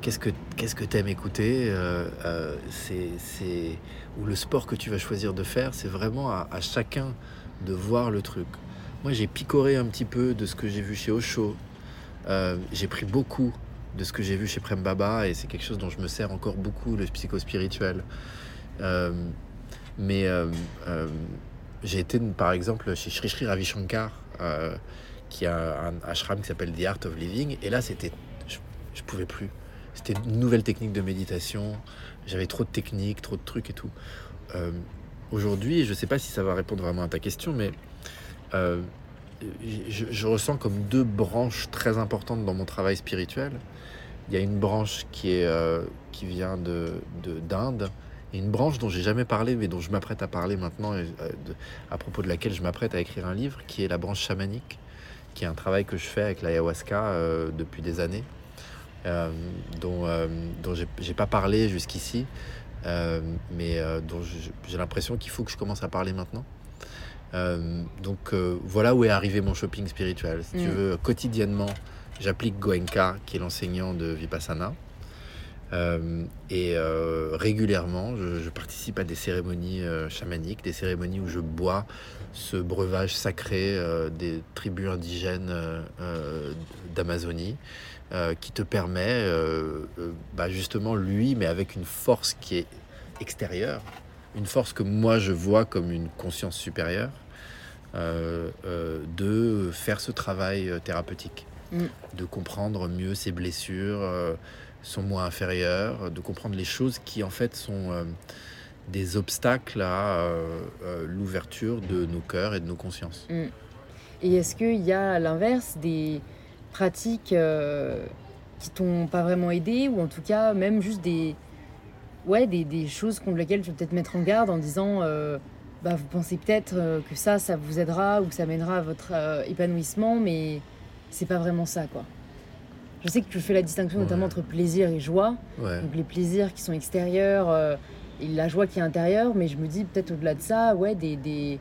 Qu'est-ce que qu'est-ce que t'aimes écouter euh, euh, C'est ou le sport que tu vas choisir de faire, c'est vraiment à, chacun de voir le truc. Moi, j'ai picoré un petit peu de ce que j'ai vu chez Osho. j'ai pris beaucoup de ce que j'ai vu chez Prem Baba et c'est quelque chose dont je me sers encore beaucoup, le psychospirituel. mais j'ai été par exemple chez Sri Sri Ravi Shankar, euh, qui a un ashram qui s'appelle The Art of Living, et là c'était, je, je pouvais plus. C'était une nouvelle technique de méditation. J'avais trop de techniques, trop de trucs et tout. Euh, aujourd'hui, je ne sais pas si ça va répondre vraiment à ta question, mais euh, je, ressens comme deux branches très importantes dans mon travail spirituel. Il y a une branche qui, est, qui vient de, d'Inde, une branche dont j'ai jamais parlé, mais dont je m'apprête à parler maintenant, euh, à propos de laquelle je m'apprête à écrire un livre, qui est la branche chamanique, qui est un travail que je fais avec l'ayahuasca euh, depuis des années, euh, dont, dont j'ai pas parlé jusqu'ici, mais dont j'ai l'impression qu'il faut que je commence à parler maintenant. donc voilà où est arrivé mon shopping spirituel. Si tu mm. veux, quotidiennement, j'applique Goenka, qui est l'enseignant de Vipassana. Euh, et euh, régulièrement, je, participe à des cérémonies euh, chamaniques, des cérémonies où je bois ce breuvage sacré des tribus indigènes d'Amazonie, qui te permet, bah, justement, lui, mais avec une force qui est extérieure, une force que moi je vois comme une conscience supérieure, de faire ce travail thérapeutique, de comprendre mieux ses blessures sont moins inférieurs, de comprendre les choses qui en fait sont, euh, des obstacles à l'ouverture de nos cœurs et de nos consciences. Mm. Et est-ce qu'il y a à l'inverse des pratiques qui t'ont pas vraiment aidé ou en tout cas même juste des ouais des, des choses contre lesquelles tu veux peut-être mettre en garde en disant bah, vous pensez peut-être que ça ça vous aidera ou que ça mènera à votre épanouissement mais c'est pas vraiment ça quoi je sais que tu fais la distinction notamment entre plaisir et joie. Donc les plaisirs qui sont extérieurs euh, et la joie qui est intérieure. Mais je me dis peut-être au-delà de ça, ouais, des,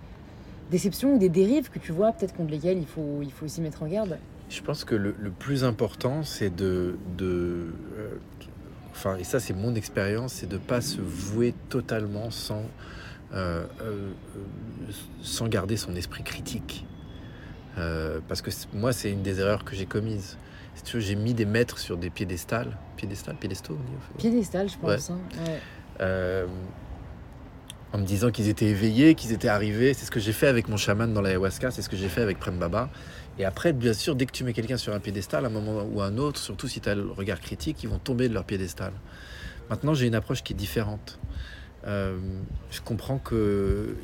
déceptions ou des dérives que tu vois, peut-être contre lesquelles il faut, il faut aussi mettre en garde. Je pense que le, plus important, c'est de, de euh, enfin, et ça c'est mon expérience, c'est de pas se vouer totalement sans, euh, sans garder son esprit critique. Parce que moi, c'est une des erreurs que j'ai commises j'ai mis des maîtres sur des piédestals. Piédestal, piédestaux Piédestal, je pense. Hein, euh, en me disant qu'ils étaient éveillés, qu'ils étaient arrivés. C'est ce que j'ai fait avec mon chaman dans l'ayahuasca, c'est ce que j'ai fait avec Prem Baba. Et après, bien sûr, dès que tu mets quelqu'un sur un piédestal, à un moment ou un autre, surtout si tu as le regard critique, ils vont tomber de leur piédestal. Maintenant, j'ai une approche qui est différente. Euh, je comprends que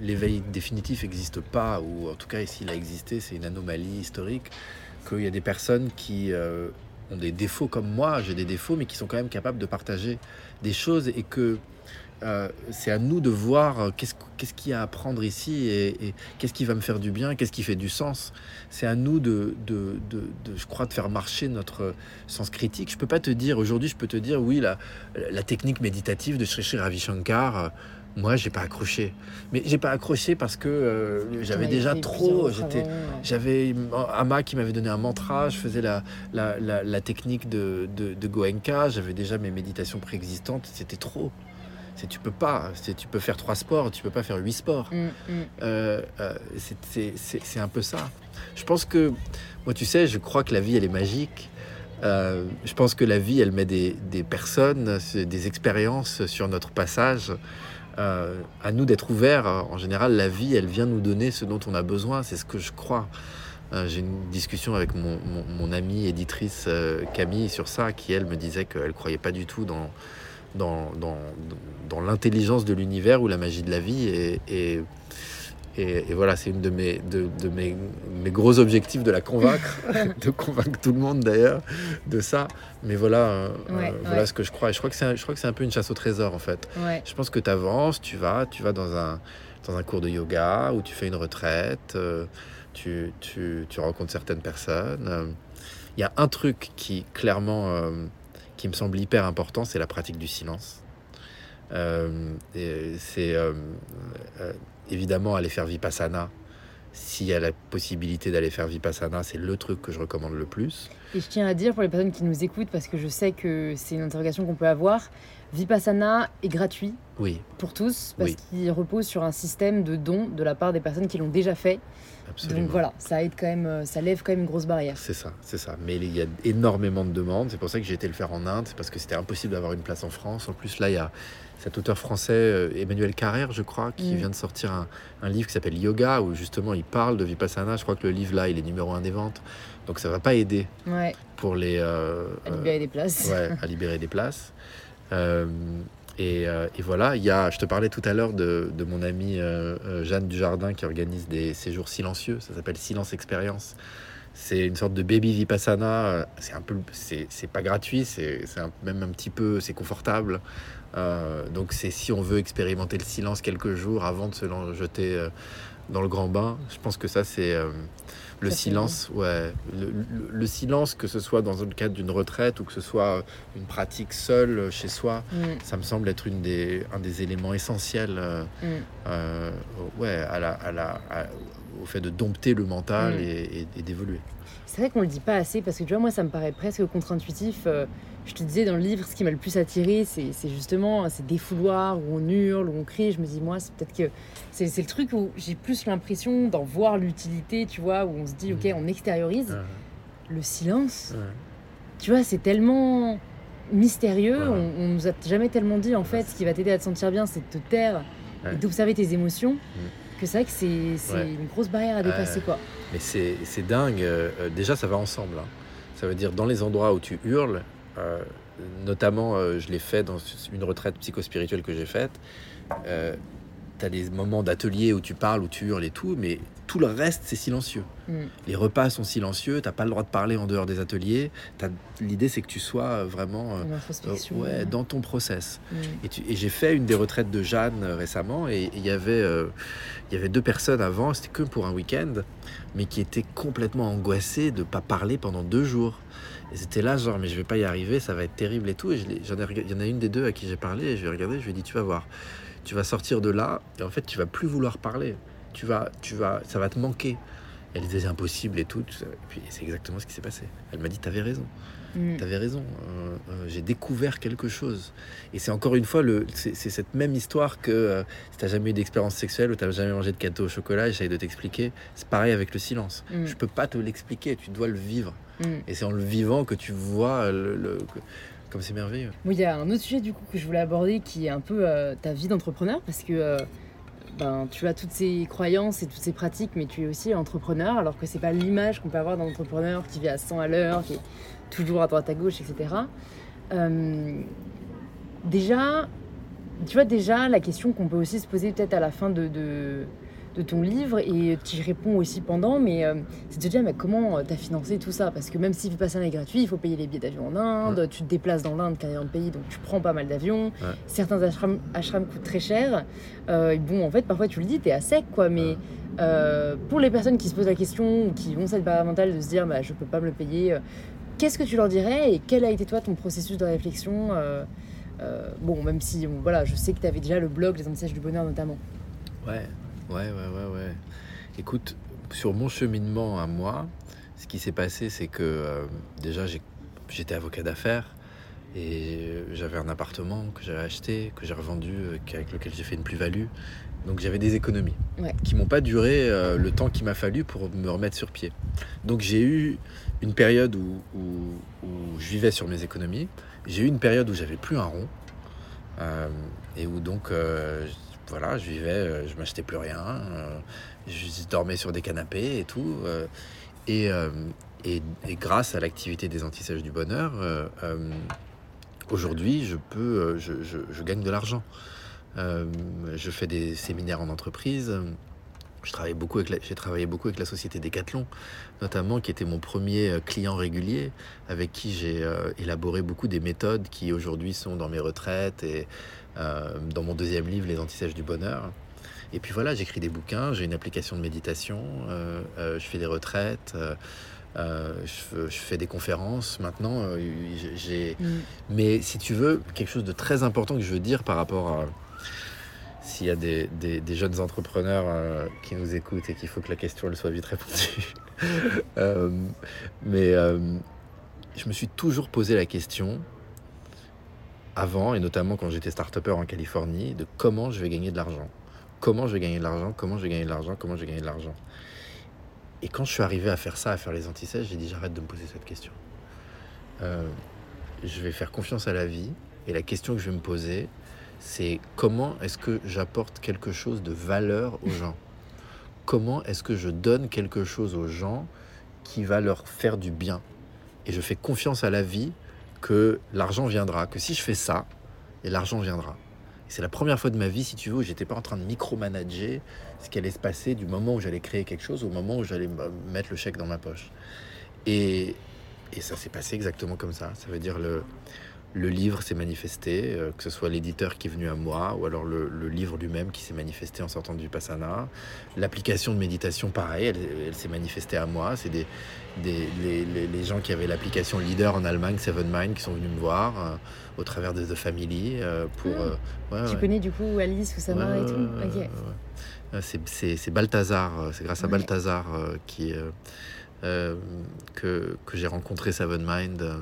l'éveil définitif n'existe pas, ou en tout cas, s'il a existé, c'est une anomalie historique qu'il y a des personnes qui euh, ont des défauts comme moi, j'ai des défauts, mais qui sont quand même capables de partager des choses et que euh, c'est à nous de voir euh, qu'est-ce qu'il y a à apprendre ici et, qu'est-ce qui va me faire du bien, qu'est-ce qui fait du sens. C'est à nous de, de, de, je crois, de faire marcher notre sens critique. Je peux pas te dire, aujourd'hui, je peux te dire, oui, la, technique méditative de Sri Ravi Shankar, moi, j'ai pas accroché. Mais j'ai pas accroché parce que euh, j'avais déjà trop. J'étais, j'avais Ama qui m'avait donné un mantra. Je faisais la, la, la, technique de, de, de Goenka. J'avais déjà mes méditations préexistantes. C'était trop. C'est tu peux pas. C'est tu peux faire trois sports, tu peux pas faire huit sports. Mm, mm. Euh, euh, c'est un peu ça. Je pense que moi, tu sais, je crois que la vie, elle est magique. je pense que la vie, elle met des, des personnes, des expériences sur notre passage euh, à nous d'être ouverts. En général, la vie, elle vient nous donner ce dont on a besoin. C'est ce que je crois. Euh, j'ai une discussion avec mon, mon, amie éditrice euh, Camille sur ça, qui elle me disait qu'elle croyait pas du tout dans, dans, dans, dans l'intelligence de l'univers ou la magie de la vie. Et et, voilà, c'est une de, mes, de, mes, mes, gros objectifs de la convaincre, de convaincre tout le monde d'ailleurs de ça. Mais voilà, euh, euh, voilà ce que je crois. Et je crois que c'est un, je crois que c'est un peu une chasse au trésor en fait. Je pense que tu avances, tu vas, tu vas dans un, dans un cours de yoga ou tu fais une retraite, euh, tu, tu, tu, rencontres certaines personnes. Il y a un truc qui clairement qui me semble hyper important, c'est la pratique du silence. c'est évidemment, aller faire Vipassana, s'il y a la possibilité d'aller faire Vipassana, c'est le truc que je recommande le plus. Et je tiens à dire pour les personnes qui nous écoutent, parce que je sais que c'est une interrogation qu'on peut avoir, Vipassana est gratuit oui. pour tous, parce qu'il repose sur un système de dons de la part des personnes qui l'ont déjà fait. Absolument. Donc voilà, ça aide quand même, ça lève quand même une grosse barrière. C'est ça, c'est ça. Mais il y a énormément de demandes. C'est pour ça que j'ai été le faire en Inde, parce que c'était impossible d'avoir une place en France. En plus, là, il y a cet auteur français, euh, Emmanuel Carrère, je crois, qui mm. vient de sortir un, livre qui s'appelle Yoga, où justement il parle de Vipassana. Je crois que le livre là, il est numéro un des ventes. Donc ça va pas aider pour les. Euh, à libérer euh, des places. ouais, à libérer des places. et, voilà, il y a, je te parlais tout à l'heure de, de, mon amie Jeanne Dujardin qui organise des séjours silencieux. Ça s'appelle Silence Expérience. C'est une sorte de baby vipassana. C'est un peu, c'est pas gratuit, c'est même un petit peu, c'est confortable. Euh, donc c'est si on veut expérimenter le silence quelques jours avant de se jeter euh, dans le grand bain. Je pense que ça c'est euh, le silence, ouais, le, silence que ce soit dans le cadre d'une retraite ou que ce soit une pratique seule chez soi, mm. ça me semble être une des, un des éléments essentiels, mm. ouais, à la, à la, au fait de dompter le mental mm. et, d'évoluer. C'est vrai qu'on le dit pas assez parce que tu vois moi ça me paraît presque contre-intuitif je te disais dans le livre, ce qui m'a le plus attiré, c'est justement ces défouloirs où on hurle, où on crie. Je me dis, moi, c'est peut-être que c'est le truc où j'ai plus l'impression d'en voir l'utilité, tu vois, où on se dit, ok, mmh. on extériorise. Le silence, tu vois, c'est tellement mystérieux. On, on, nous a jamais tellement dit, en fait, ce qui va t'aider à te sentir bien, c'est de te taire et d'observer tes émotions. Que c'est vrai que c'est une grosse barrière à dépasser, quoi. Mais c'est dingue. Euh, déjà, ça va ensemble. Hein. Ça veut dire, dans les endroits où tu hurles, euh, notamment, euh, je l'ai fait dans une retraite psychospirituelle que j'ai faite. Euh, tu as des moments d'atelier où tu parles, où tu hurles et tout, mais tout le reste, c'est silencieux. Mm. Les repas sont silencieux, t'as pas le droit de parler en dehors des ateliers. T'as- L'idée, c'est que tu sois vraiment euh, introspection. ouais, dans ton process. Mm. Et, j'ai fait une des retraites de Jeanne euh, récemment et il y avait euh, il y avait deux personnes avant, c'était que pour un week-end, mais qui étaient complètement angoissées de pas parler pendant deux jours. Et c'était là genre mais je vais pas y arriver, ça va être terrible et tout. Et j'en ai il y en a une des deux à qui j'ai parlé et je lui ai regardé, je lui ai dit tu vas voir, tu vas sortir de là et en fait tu vas plus vouloir parler. Tu vas tu vas ça va te manquer. Elle disait impossible et tout. Et puis c'est exactement ce qui s'est passé. Elle m'a dit t'avais raison. Mm. T'avais raison, euh, euh, j'ai découvert quelque chose. Et c'est encore une fois, le, c'est, cette même histoire que euh, si t'as jamais eu d'expérience sexuelle ou t'as jamais mangé de gâteau au chocolat, j'essaye de t'expliquer. C'est pareil avec le silence. Mm. Je peux pas te l'expliquer, tu dois le vivre. Mm. Et c'est en le vivant que tu vois le, le- que- comme c'est merveilleux. Bon, il y a un autre sujet du coup que je voulais aborder qui est un peu euh, ta vie d'entrepreneur parce que euh, ben, tu as toutes ces croyances et toutes ces pratiques, mais tu es aussi entrepreneur alors que c'est pas l'image qu'on peut avoir d'un entrepreneur qui vit à 100 à l'heure, qui est toujours à droite à gauche, etc. Euh, déjà, tu vois, déjà la question qu'on peut aussi se poser peut-être à la fin de, de, de ton livre et tu y réponds aussi pendant, mais euh, c'est de te dire mais comment tu as financé tout ça? Parce que même si Vipassana est gratuit, il faut payer les billets d'avion en Inde, tu te déplaces dans l'Inde, qui est un pays, donc tu prends pas mal d'avions. Ouais. Certains ashrams, coûtent très cher. Euh, et bon, en fait, parfois tu le dis, tu es à sec, quoi. Mais euh, pour les personnes qui se posent la question ou qui ont cette barrière mentale de se dire bah, je peux pas me le payer, euh, qu'est-ce que tu leur dirais et quel a été toi ton processus de réflexion euh, euh, Bon, même si bon, voilà, je sais que tu avais déjà le blog Les Messages du Bonheur notamment. Ouais, ouais, ouais, ouais, ouais. Écoute, sur mon cheminement à moi, ce qui s'est passé, c'est que euh, déjà j'étais avocat d'affaires et j'avais un appartement que j'avais acheté, que j'ai revendu, euh, avec lequel j'ai fait une plus-value. Donc j'avais des économies Ouais. qui m'ont pas duré euh, le temps qu'il m'a fallu pour me remettre sur pied. Donc j'ai eu une période où, où- où je vivais sur mes économies. J'ai eu une période où j'avais plus un rond euh, et où donc voilà, je vivais, euh, je m'achetais plus rien, euh, je dormais sur des canapés et tout. euh, et, grâce à l'activité des antisèches du bonheur, aujourd'hui, je peux, je, gagne de l'argent. Je fais des séminaires en entreprise. Je travaille beaucoup avec j'ai travaillé beaucoup avec la société Decathlon, notamment, qui était mon premier client régulier, avec qui j'ai élaboré beaucoup des méthodes qui aujourd'hui sont dans mes retraites et dans mon deuxième livre, Les Antisèches du Bonheur. Et puis voilà, j'écris des bouquins, j'ai une application de méditation, euh, euh, je fais des retraites, euh, euh, je, je fais des conférences. Maintenant, euh, j'ai mais si tu veux, quelque chose de très important que je veux dire par rapport à s'il y a des, des- des jeunes entrepreneurs euh, qui nous écoutent et qu'il faut que la question elle soit vite répondue. Euh, mais euh, je me suis toujours posé la question avant, et notamment quand j'étais start en Californie, de comment je vais gagner de l'argent. Comment je vais gagner de l'argent, comment je vais gagner de l'argent, comment je vais gagner de l'argent. Et quand je suis arrivé à faire ça, à faire les antisèches, j'ai dit j'arrête de me poser cette question. Euh, je vais faire confiance à la vie. Et la question que je vais me poser, c'est comment est-ce que j'apporte quelque chose de valeur aux gens? Comment est-ce que je donne quelque chose aux gens qui va leur faire du bien? Et je fais confiance à la vie que l'argent viendra, que si je fais ça, et l'argent viendra. C'est la première fois de ma vie, si tu veux, où j'étais pas en train de micromanager ce qui allait se passer du moment où j'allais créer quelque chose au moment où j'allais me mettre le chèque dans ma poche. Et, et ça s'est passé exactement comme ça. Ça veut dire le, le livre s'est manifesté, euh, que ce soit l'éditeur qui est venu à moi, ou alors le, le livre lui-même qui s'est manifesté en sortant du Passana. L'application de méditation, pareil, elle, elle s'est manifestée à moi. C'est des, des, les, les- les gens qui avaient l'application Leader en Allemagne, Seven Mind, qui sont venus me voir euh, au travers de The Family euh, pour... Ah. euh, ouais, Tu ouais. connais du coup Alice ou Ouais, et tout ouais, ouais, Ok. ouais, ouais. Euh, C'est- C'est c'est Balthazar, euh, c'est grâce à. Balthazar euh, qui, euh, euh, que, que j'ai rencontré Seven Mind. euh.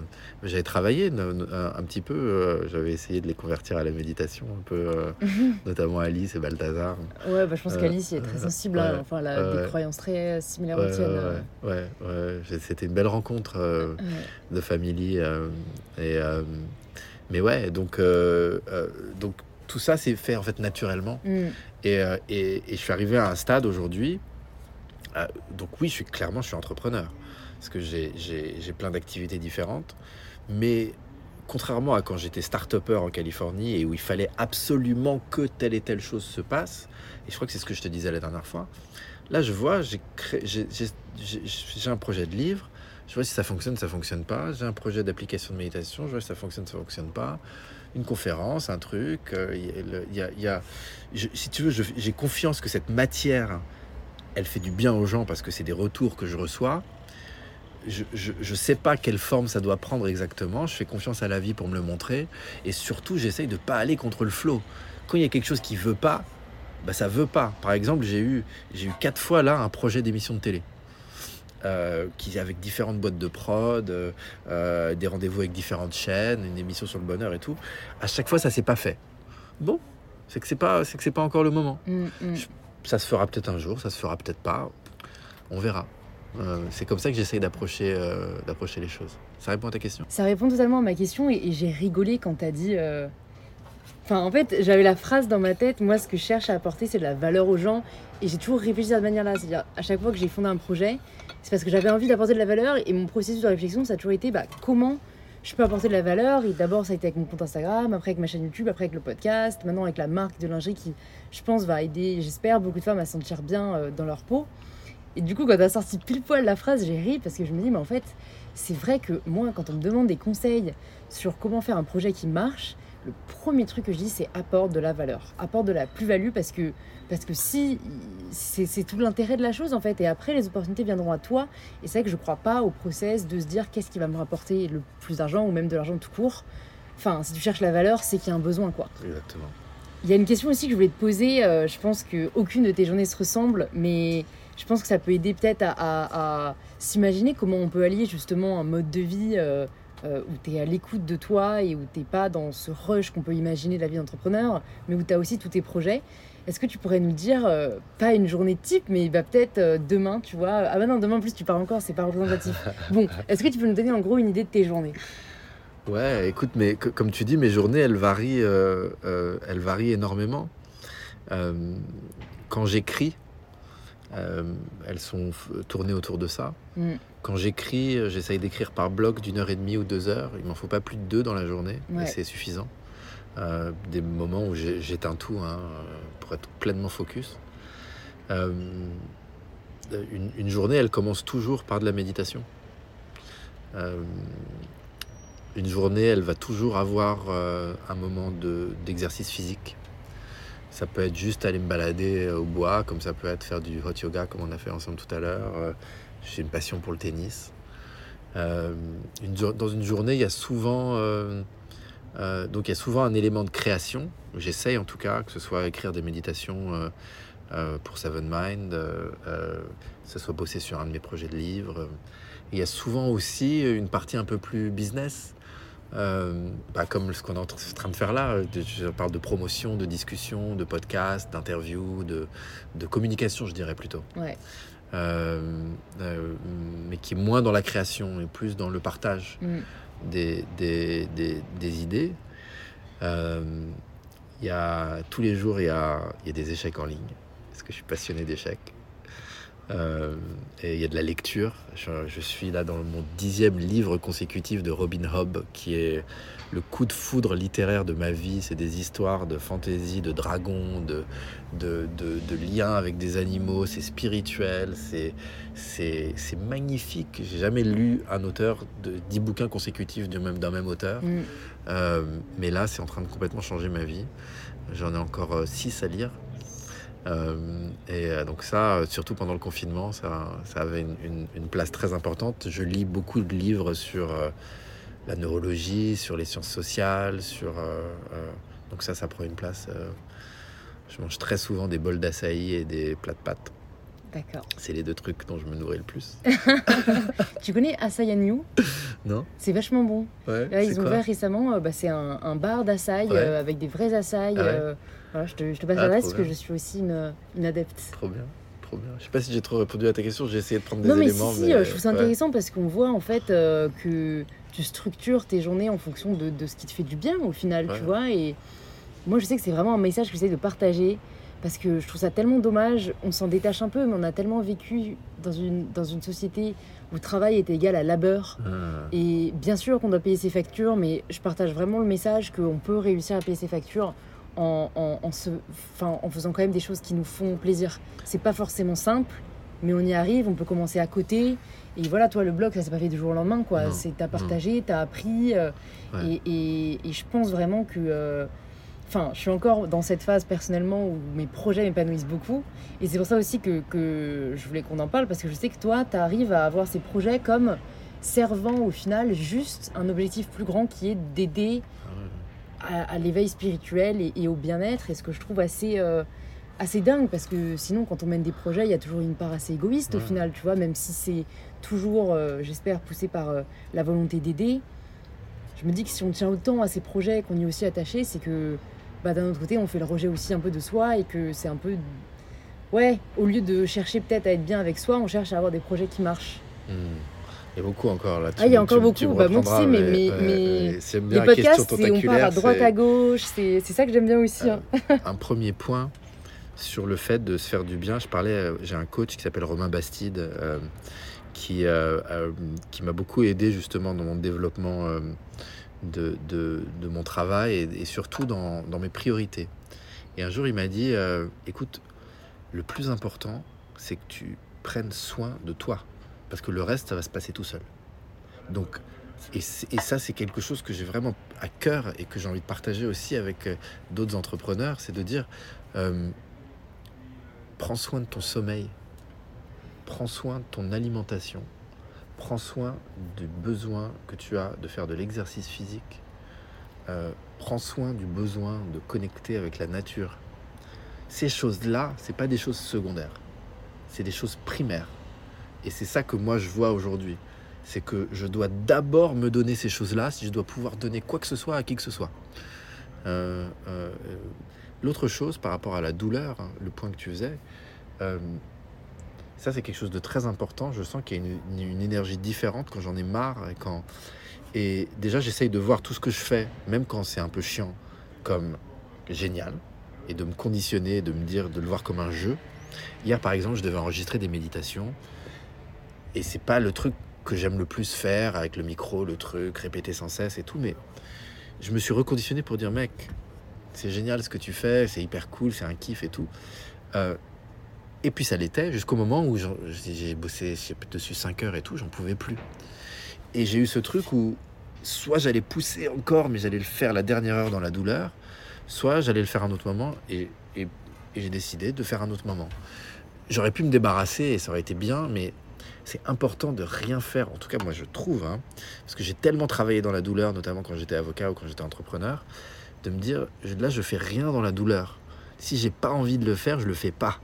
J'avais travaillé no- un, un petit peu, euh, j'avais essayé de les convertir à la méditation, un peu, euh, notamment Alice et Balthazar. Ouais, bah, je pense Euh, qu'Alice est très euh, sensible, hein. ouais, enfin, elle a ouais, des ouais. croyances très similaires aux tiennes. euh. ouais. C'était une belle rencontre euh, Ouais. de famille. euh, et, euh, mais ouais, donc, euh, euh, donc tout ça s'est fait en fait naturellement. Mm. Et, euh, et- et je suis arrivé à un stade aujourd'hui. Euh, donc oui, je suis clairement, je suis entrepreneur. Parce que j'ai- plein d'activités différentes. Mais contrairement à quand j'étais start-upper en Californie et où il fallait absolument que telle et telle chose se passe, et je crois que c'est ce que je te disais la dernière fois, là je vois, j'ai un projet de livre, je vois si ça fonctionne, ça fonctionne pas, j'ai un projet d'application de méditation, je vois si ça fonctionne, ça fonctionne pas, une conférence, un truc, il y a, si tu veux, j'ai confiance que cette matière, elle fait du bien aux gens parce que c'est des retours que je reçois, je ne sais pas quelle forme ça doit prendre exactement. Je fais confiance à la vie pour me le montrer. Et surtout, j'essaye de ne pas aller contre le flot. Quand il y a quelque chose qui veut pas, bah ça veut pas. Par exemple, j'ai eu, j'ai eu quatre fois là un projet d'émission de télé. Euh, qui avec différentes boîtes de prod, euh, euh, des rendez-vous avec différentes chaînes, une émission sur le bonheur et tout. À chaque fois, ça s'est pas fait. Bon, c'est que c'est pas, c'est que c'est pas encore le moment. Mm, mm. Ça se fera peut-être un jour, ça se fera peut-être pas. On verra. Euh, c'est comme ça que j'essaye d'approcher, euh, d'approcher les choses. Ça répond à ta question? Ça répond totalement à ma question et, j'ai rigolé quand tu as dit. Euh, enfin, en fait, j'avais la phrase dans ma tête. Moi, ce que je cherche à apporter, c'est de la valeur aux gens. Et j'ai toujours réfléchi de cette manière-là. C'est-à-dire, à chaque fois que j'ai fondé un projet, c'est parce que j'avais envie d'apporter de la valeur. Et mon processus de réflexion, ça a toujours été bah, comment je peux apporter de la valeur. Et d'abord, ça a été avec mon compte Instagram, après avec ma chaîne YouTube, après avec le podcast, maintenant avec la marque de lingerie qui, je pense, va aider, j'espère, beaucoup de femmes à se sentir bien dans leur peau. Et du coup, quand t'as sorti pile poil la phrase, j'ai ri parce que je me dis, mais en fait, c'est vrai que moi, quand on me demande des conseils sur comment faire un projet qui marche, le premier truc que je dis, c'est apporte de la valeur, apporte de la plus-value parce que, parce que si, c'est tout l'intérêt de la chose en fait. Et après, les opportunités viendront à toi. Et c'est vrai que je crois pas au process de se dire qu'est-ce qui va me rapporter le plus d'argent ou même de l'argent tout court. Enfin, si tu cherches la valeur, c'est qu'il y a un besoin quoi. Exactement. Il y a une question aussi que je voulais te poser. Euh, je pense qu'aucune de tes journées se ressemble, mais je pense que ça peut aider peut-être à, s'imaginer comment on peut allier justement un mode de vie euh, euh, où tu es à l'écoute de toi et où tu n'es pas dans ce rush qu'on peut imaginer de la vie d'entrepreneur, mais où tu as aussi tous tes projets. Est-ce que tu pourrais nous dire, euh, pas une journée type, mais bah, peut-être demain, tu vois Ah bah non, demain en plus tu pars encore, c'est pas représentatif. Bon, est-ce que tu peux nous donner en gros une idée de tes journées? Ouais, écoute, mais comme tu dis, mes journées, elles varient, elles varient énormément. quand j'écris, euh, elles sont tournées autour de ça. Mm. Quand j'écris, euh, j'essaye d'écrire par bloc d'une heure et demie ou deux heures. Il m'en faut pas plus de deux dans la journée, mais c'est suffisant. Euh, des moments où j'éteins tout hein, pour être pleinement focus. une, journée, elle commence toujours par de la méditation. une journée, elle va toujours avoir un moment d'exercice physique. Ça peut être juste aller me balader euh, au bois, comme ça peut être faire du hot yoga, comme on a fait ensemble tout à l'heure. Euh, j'ai une passion pour le tennis. Euh, dans une journée, il y a souvent, donc il y a souvent un élément de création. J'essaye en tout cas, que ce soit écrire des méditations pour Seven Mind, que ce soit bosser sur un de mes projets de livres. il y a souvent aussi une partie un peu plus business. Euh, bah, comme ce qu'on est en train de faire là, je parle de promotion, de discussion, de podcast, d'interview, de, de, communication, je dirais plutôt. Euh, euh, mais qui est moins dans la création et plus dans le partage mm. des, des, des, des, idées. Il y a, tous les jours, il y a, y a des échecs en ligne, parce que je suis passionné d'échecs. Euh, et il y a de la lecture. Je, suis là dans mon dixième livre consécutif de Robin Hobb, qui est le coup de foudre littéraire de ma vie. C'est des histoires de fantaisie, de dragons, de, de, de, liens avec des animaux. C'est spirituel, c'est, magnifique. J'ai jamais lu un auteur de dix bouquins consécutifs d'un même, même auteur. Mm. Euh, mais là, c'est en train de complètement changer ma vie. J'en ai encore euh, six à lire. Euh, et euh, donc ça, surtout pendant le confinement, ça, ça avait une, place très importante. Je lis beaucoup de livres sur euh, la neurologie, sur les sciences sociales, sur donc ça, ça prend une place. je mange très souvent des bols d'açaï et des plats de pâtes. D'accord. C'est les deux trucs dont je me nourris le plus. tu connais Asaï New Non. C'est vachement bon. Ouais, ils ont ouvert récemment, bah, c'est un, bar d'açaï avec des vrais açaïs. Ah je te, je te passe ah, parce que je suis aussi une, une, adepte. Trop bien. Trop bien. Je sais pas si j'ai trop répondu à ta question, j'ai essayé de prendre des non, mais éléments. Si, si, euh, je trouve ça intéressant parce qu'on voit en fait euh, que tu structures tes journées en fonction de, de, ce qui te fait du bien au final, tu vois. Et moi, je sais que c'est vraiment un message que j'essaie de partager parce que je trouve ça tellement dommage. On s'en détache un peu, mais on a tellement vécu dans une, dans une société où travail est égal à labeur. Ah. Et bien sûr qu'on doit payer ses factures, mais je partage vraiment le message qu'on peut réussir à payer ses factures en, en, en se, enfin, en faisant quand même des choses qui nous font plaisir. C'est pas forcément simple, mais on y arrive, on peut commencer à côté. Et voilà, toi, le blog, ça s'est pas fait du jour au lendemain, quoi. C'est t'as partagé, t'as appris. euh, Ouais. et, et- et je pense vraiment que. euh, Enfin, je suis encore dans cette phase personnellement où mes projets m'épanouissent beaucoup. Et c'est pour ça aussi que, que je voulais qu'on en parle, parce que je sais que toi, tu arrives à avoir ces projets comme servant au final juste un objectif plus grand qui est d'aider. À, à l'éveil spirituel et, et au bien-être. Et ce que je trouve assez, euh, assez dingue, parce que sinon, quand on mène des projets, il y a toujours une part assez égoïste au final, tu vois, même si c'est toujours, euh, j'espère, poussé par euh, la volonté d'aider. Je me dis que si on tient autant à ces projets, qu'on y est aussi attaché, c'est que bah, d'un autre côté, on fait le rejet aussi un peu de soi et que c'est un peu. Ouais, au lieu de chercher peut-être à être bien avec soi, on cherche à avoir des projets qui marchent. Hmm. Il y a beaucoup encore là. Ah, il y a encore beaucoup. Bah, moi, tu sais, mais- mais- mais mais c'est Les question podcasts, on part à droite, à gauche, c'est ça que j'aime bien aussi. hein. un premier point sur le fait de se faire du bien. Je parlais, euh, j'ai un coach qui s'appelle Romain Bastide, euh, qui, euh, euh, qui m'a beaucoup aidé justement dans mon développement euh, de, de, de mon travail et, et surtout dans, dans mes priorités. Et un jour, il m'a dit, euh, écoute, le plus important, c'est que tu prennes soin de toi, parce que le reste, ça va se passer tout seul. Donc, et, ça, c'est quelque chose que j'ai vraiment à cœur et que j'ai envie de partager aussi avec euh, d'autres entrepreneurs, c'est de dire, euh, prends soin de ton sommeil, prends soin de ton alimentation, prends soin du besoin que tu as de faire de l'exercice physique, euh, prends soin du besoin de connecter avec la nature. Ces choses-là, c'est pas des choses secondaires, c'est des choses primaires. Et c'est ça que moi je vois aujourd'hui. C'est que je dois d'abord me donner ces choses-là si je dois pouvoir donner quoi que ce soit à qui que ce soit. Euh, euh, L'autre chose par rapport à la douleur, hein, le point que tu faisais, euh, ça c'est quelque chose de très important. Je sens qu'il y a une- une énergie différente quand j'en ai marre et quand et déjà j'essaye de voir tout ce que je fais, même quand c'est un peu chiant, comme génial et de me conditionner, de me dire, de le voir comme un jeu. Hier par exemple, je devais enregistrer des méditations et c'est pas le truc que j'aime le plus faire avec le micro, le truc, répéter sans cesse et tout, mais je me suis reconditionné pour dire mec, c'est génial ce que tu fais, c'est hyper cool, c'est un kiff et tout. Euh, et puis ça l'était jusqu'au moment où j'ai bossé dessus 5 heures et tout, j'en pouvais plus. Et j'ai eu ce truc où soit j'allais pousser encore, mais j'allais le faire la dernière heure dans la douleur, soit j'allais le faire un autre moment et- et j'ai décidé de faire un autre moment. J'aurais pu me débarrasser et ça aurait été bien, mais c'est important de rien faire. En tout cas, moi je trouve, hein, parce que j'ai tellement travaillé dans la douleur, notamment quand j'étais avocat ou quand j'étais entrepreneur, de me dire là je fais rien dans la douleur. Si j'ai pas envie de le faire, je le fais pas.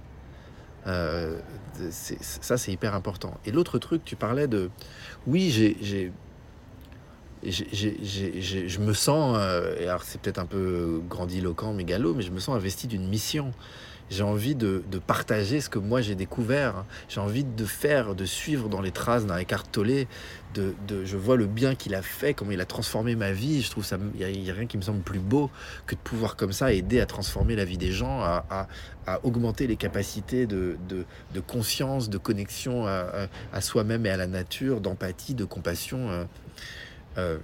Euh, ça c'est hyper important. Et l'autre truc, tu parlais de oui j'ai je me sens, euh, alors c'est peut-être un peu grandiloquent, mégalo, mais je me sens investi d'une mission. J'ai envie de, partager ce que moi j'ai découvert. J'ai envie de faire, de suivre dans les traces d'un Eckhart Tolle. De, de- je vois le bien qu'il a fait, comment il a transformé ma vie. Je trouve ça, il n'y a, rien qui me semble plus beau que de pouvoir comme ça aider à transformer la vie des gens, à, à- augmenter les capacités de, de- de conscience, de connexion à, à- à soi-même et à la nature, d'empathie, de compassion. euh. Euh,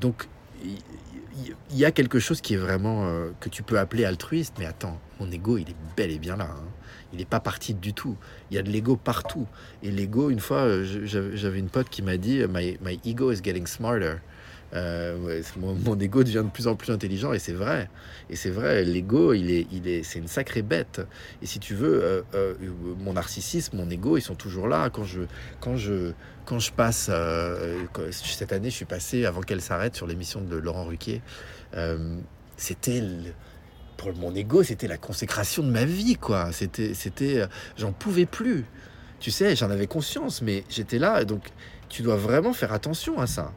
donc, il y, a quelque chose qui est vraiment euh, que tu peux appeler altruiste, mais attends, mon ego, il est bel et bien là. hein. Il n'est pas parti du tout. Il y a de l'ego partout. Et l'ego, une fois, euh, j'avais une pote qui m'a dit my, my ego is getting smarter. Euh, mon, mon ego devient de plus en plus intelligent et c'est vrai. Et c'est vrai, l'ego, il est, il est, c'est une sacrée bête. Et si tu veux, euh, euh, mon narcissisme, mon ego, ils sont toujours là. Quand je, quand je, quand je passe, cette année, je suis passé avant qu'elle s'arrête sur l'émission de Laurent Ruquier. c'était pour mon ego, c'était la consécration de ma vie, quoi. C'était, c'était, j'en pouvais plus. Tu sais, j'en avais conscience, mais j'étais là. Donc, tu dois vraiment faire attention à ça.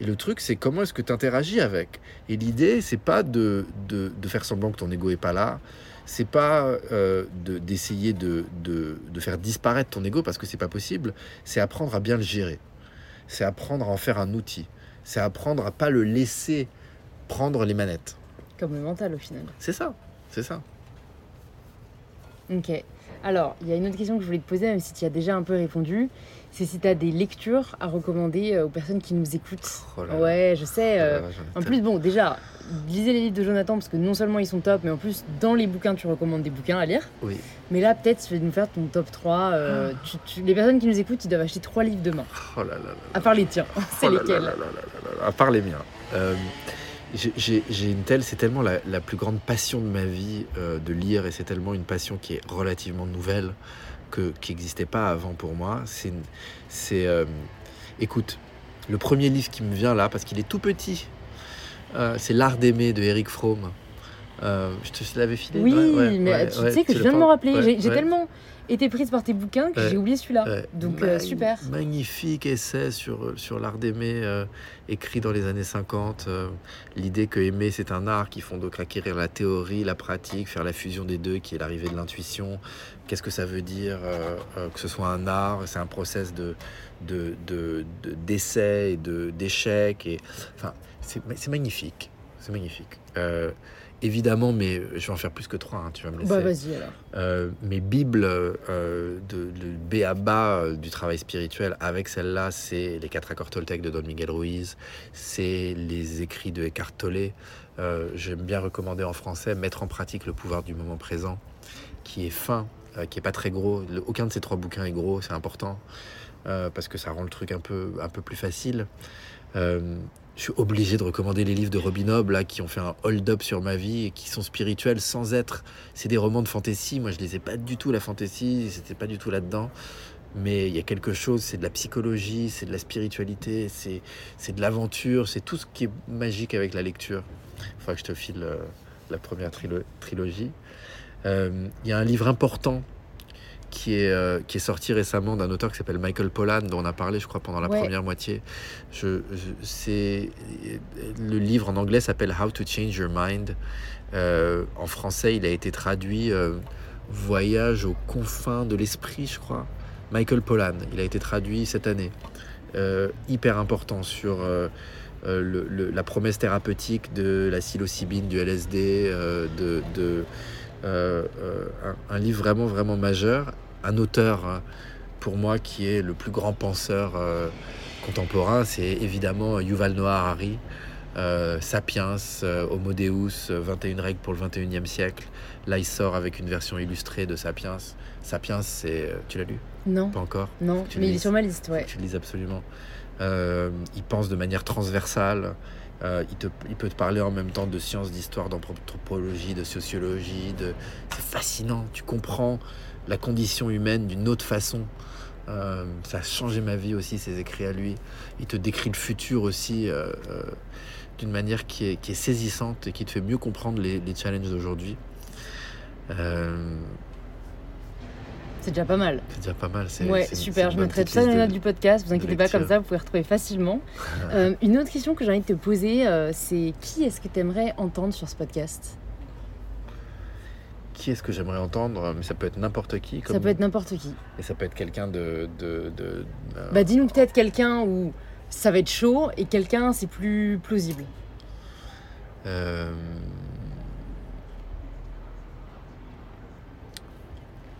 Et le truc, c'est comment est-ce que tu interagis avec. Et l'idée, c'est pas de, de, de faire semblant que ton ego est pas là. C'est pas euh, de- d'essayer de, de, de faire disparaître ton ego parce que c'est pas possible. C'est apprendre à bien le gérer. C'est apprendre à en faire un outil. C'est apprendre à pas le laisser prendre les manettes. Comme le mental au final. C'est ça. C'est ça. Ok. Alors, il y a une autre question que je voulais te poser, même si tu y as déjà un peu répondu. C'est si tu as des lectures à recommander euh, aux personnes qui nous écoutent. Oh là ouais, je sais. Oh euh, en plus, bon, déjà, lisez les livres de Jonathan parce que non seulement ils sont top, mais en plus, dans les bouquins, tu recommandes des bouquins à lire. Oui. Mais là, peut-être, tu vas nous faire ton top 3. euh, tu- tu- les personnes qui nous écoutent, ils doivent acheter 3 livres demain. Oh là là là. À part les tiens. C'est Oh là là lesquels là là là là là, À part les miens. Euh, j'ai- une telle, c'est tellement la, la plus grande passion de ma vie de lire et c'est tellement une passion qui est relativement nouvelle que qui n'existait pas avant pour moi. C'est, euh, écoute, le premier livre qui me vient là parce qu'il est tout petit, euh, c'est L'art d'aimer de Eric Fromm. Euh, je te l'avais filé? Oui, Ouais, mais ouais, tu ouais, sais que je viens de me rappeler. J'ai tellement été prise par tes bouquins que Ouais. j'ai oublié celui-là. Ouais. Donc, euh, super. Magnifique essai sur, sur l'art d'aimer, euh, écrit dans les années 50. euh, L'idée que aimer, c'est un art qui font donc acquérir la théorie, la pratique, faire la fusion des deux, qui est l'arrivée de l'intuition. Qu'est-ce que ça veut dire euh, euh, que ce soit un art C'est un process de, de, de, de- et de, d'échec. Et, enfin, c'est, c'est magnifique. C'est magnifique. Euh, évidemment, mais je vais en faire plus que trois, hein, tu vas me laisser. Bah, vas-y alors. Euh, mes bibles euh, de, B à bas euh, du travail spirituel avec celle-là, c'est les quatre accords Toltec de Don Miguel Ruiz, c'est les écrits de Eckhart Tolle. Euh, J'aime bien recommander en français Mettre en pratique le pouvoir du moment présent, qui est fin, euh, qui est pas très gros. Le- aucun de ces trois bouquins est gros, c'est important euh, parce que ça rend le truc un peu, un peu plus facile. Je suis obligé de recommander les livres de Robin Hobb là, qui ont fait un hold-up sur ma vie et qui sont spirituels sans être c'est des romans de fantasy. Moi, je lisais pas du tout la fantasy, c'était pas du tout là-dedans. Mais il y a quelque chose, c'est de la psychologie, c'est de la spiritualité, c'est de l'aventure, c'est tout ce qui est magique avec la lecture. Il faudra que je te file euh, la première trilo- trilogie. Euh, Il y a un livre important qui est, euh, qui est sorti récemment d'un auteur qui s'appelle Michael Pollan, dont on a parlé, je crois, pendant la Ouais. première moitié. Je, je- c'est, le livre en anglais s'appelle How to Change Your Mind. Euh, en français, il a été traduit euh, Voyage aux confins de l'esprit, je crois. Michael Pollan, il a été traduit cette année. Hyper important sur le- le- la promesse thérapeutique de la psilocybine, du LSD, de, de, un, un livre vraiment, vraiment majeur. Un auteur, hein, pour moi, qui est le plus grand penseur euh, contemporain, c'est évidemment Yuval Noah Harari. Euh, Sapiens, euh, Homo Deus, euh, 21 règles pour le 21e siècle. Là, il sort avec une version illustrée de Sapiens. Sapiens, c'est. euh, Tu l'as lu? Non, Pas encore? Non, mais il est sur ma liste, ouais. Tu le lises absolument. Euh, il pense de manière transversale. Euh, il, peut te parler en même temps de sciences, d'histoire, d'anthropologie, de sociologie. De... C'est fascinant. Tu comprends la condition humaine d'une autre façon. Euh, ça a changé ma vie aussi, ses écrits à lui. Il te décrit le futur aussi euh, d'une manière qui est, saisissante et qui te fait mieux comprendre les challenges d'aujourd'hui. C'est déjà pas mal. c'est déjà pas mal. c'est- Ouais, super. Je mettrai ça dans les de- notes du podcast. Vous inquiétez pas, comme ça, vous pouvez retrouver facilement. Euh, une autre question que j'ai envie de te poser, euh, c'est qui est-ce que tu aimerais entendre sur ce podcast? Qui est-ce que j'aimerais entendre? Mais ça peut être n'importe qui. Ça peut être n'importe qui. Et ça peut être quelqu'un de. de, de- euh, Bah, dis-nous peut-être quelqu'un où ça va être chaud et quelqu'un c'est plus plausible. euh,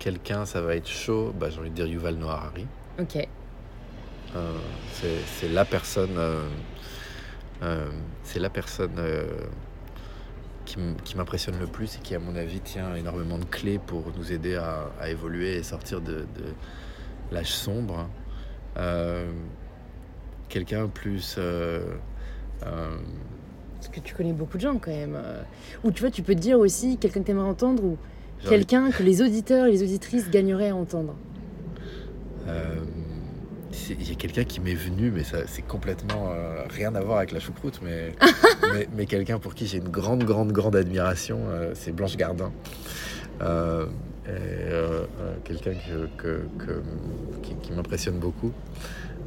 Quelqu'un, ça va être chaud. Bah, j'ai envie de dire Yuval Noah Harari. Ok. Euh, c'est, la personne. euh, euh, c'est la personne qui, m'impressionne le plus et qui, à mon avis, tient énormément de clés pour nous aider à, à évoluer et sortir de, de l'âge sombre. Quelqu'un plus. Parce que tu connais beaucoup de gens quand même. Ou tu vois, tu peux te dire aussi quelqu'un que tu aimerais entendre ou quelqu'un que les auditeurs et les auditrices gagneraient à entendre. Euh, Il y a quelqu'un qui m'est venu, mais ça c'est complètement euh, rien à voir avec la choucroute, mais, mais, mais quelqu'un pour qui j'ai une grande, grande, grande admiration, euh, c'est Blanche Gardin. Euh, euh, quelqu'un que, que- que- qui, qui m'impressionne beaucoup.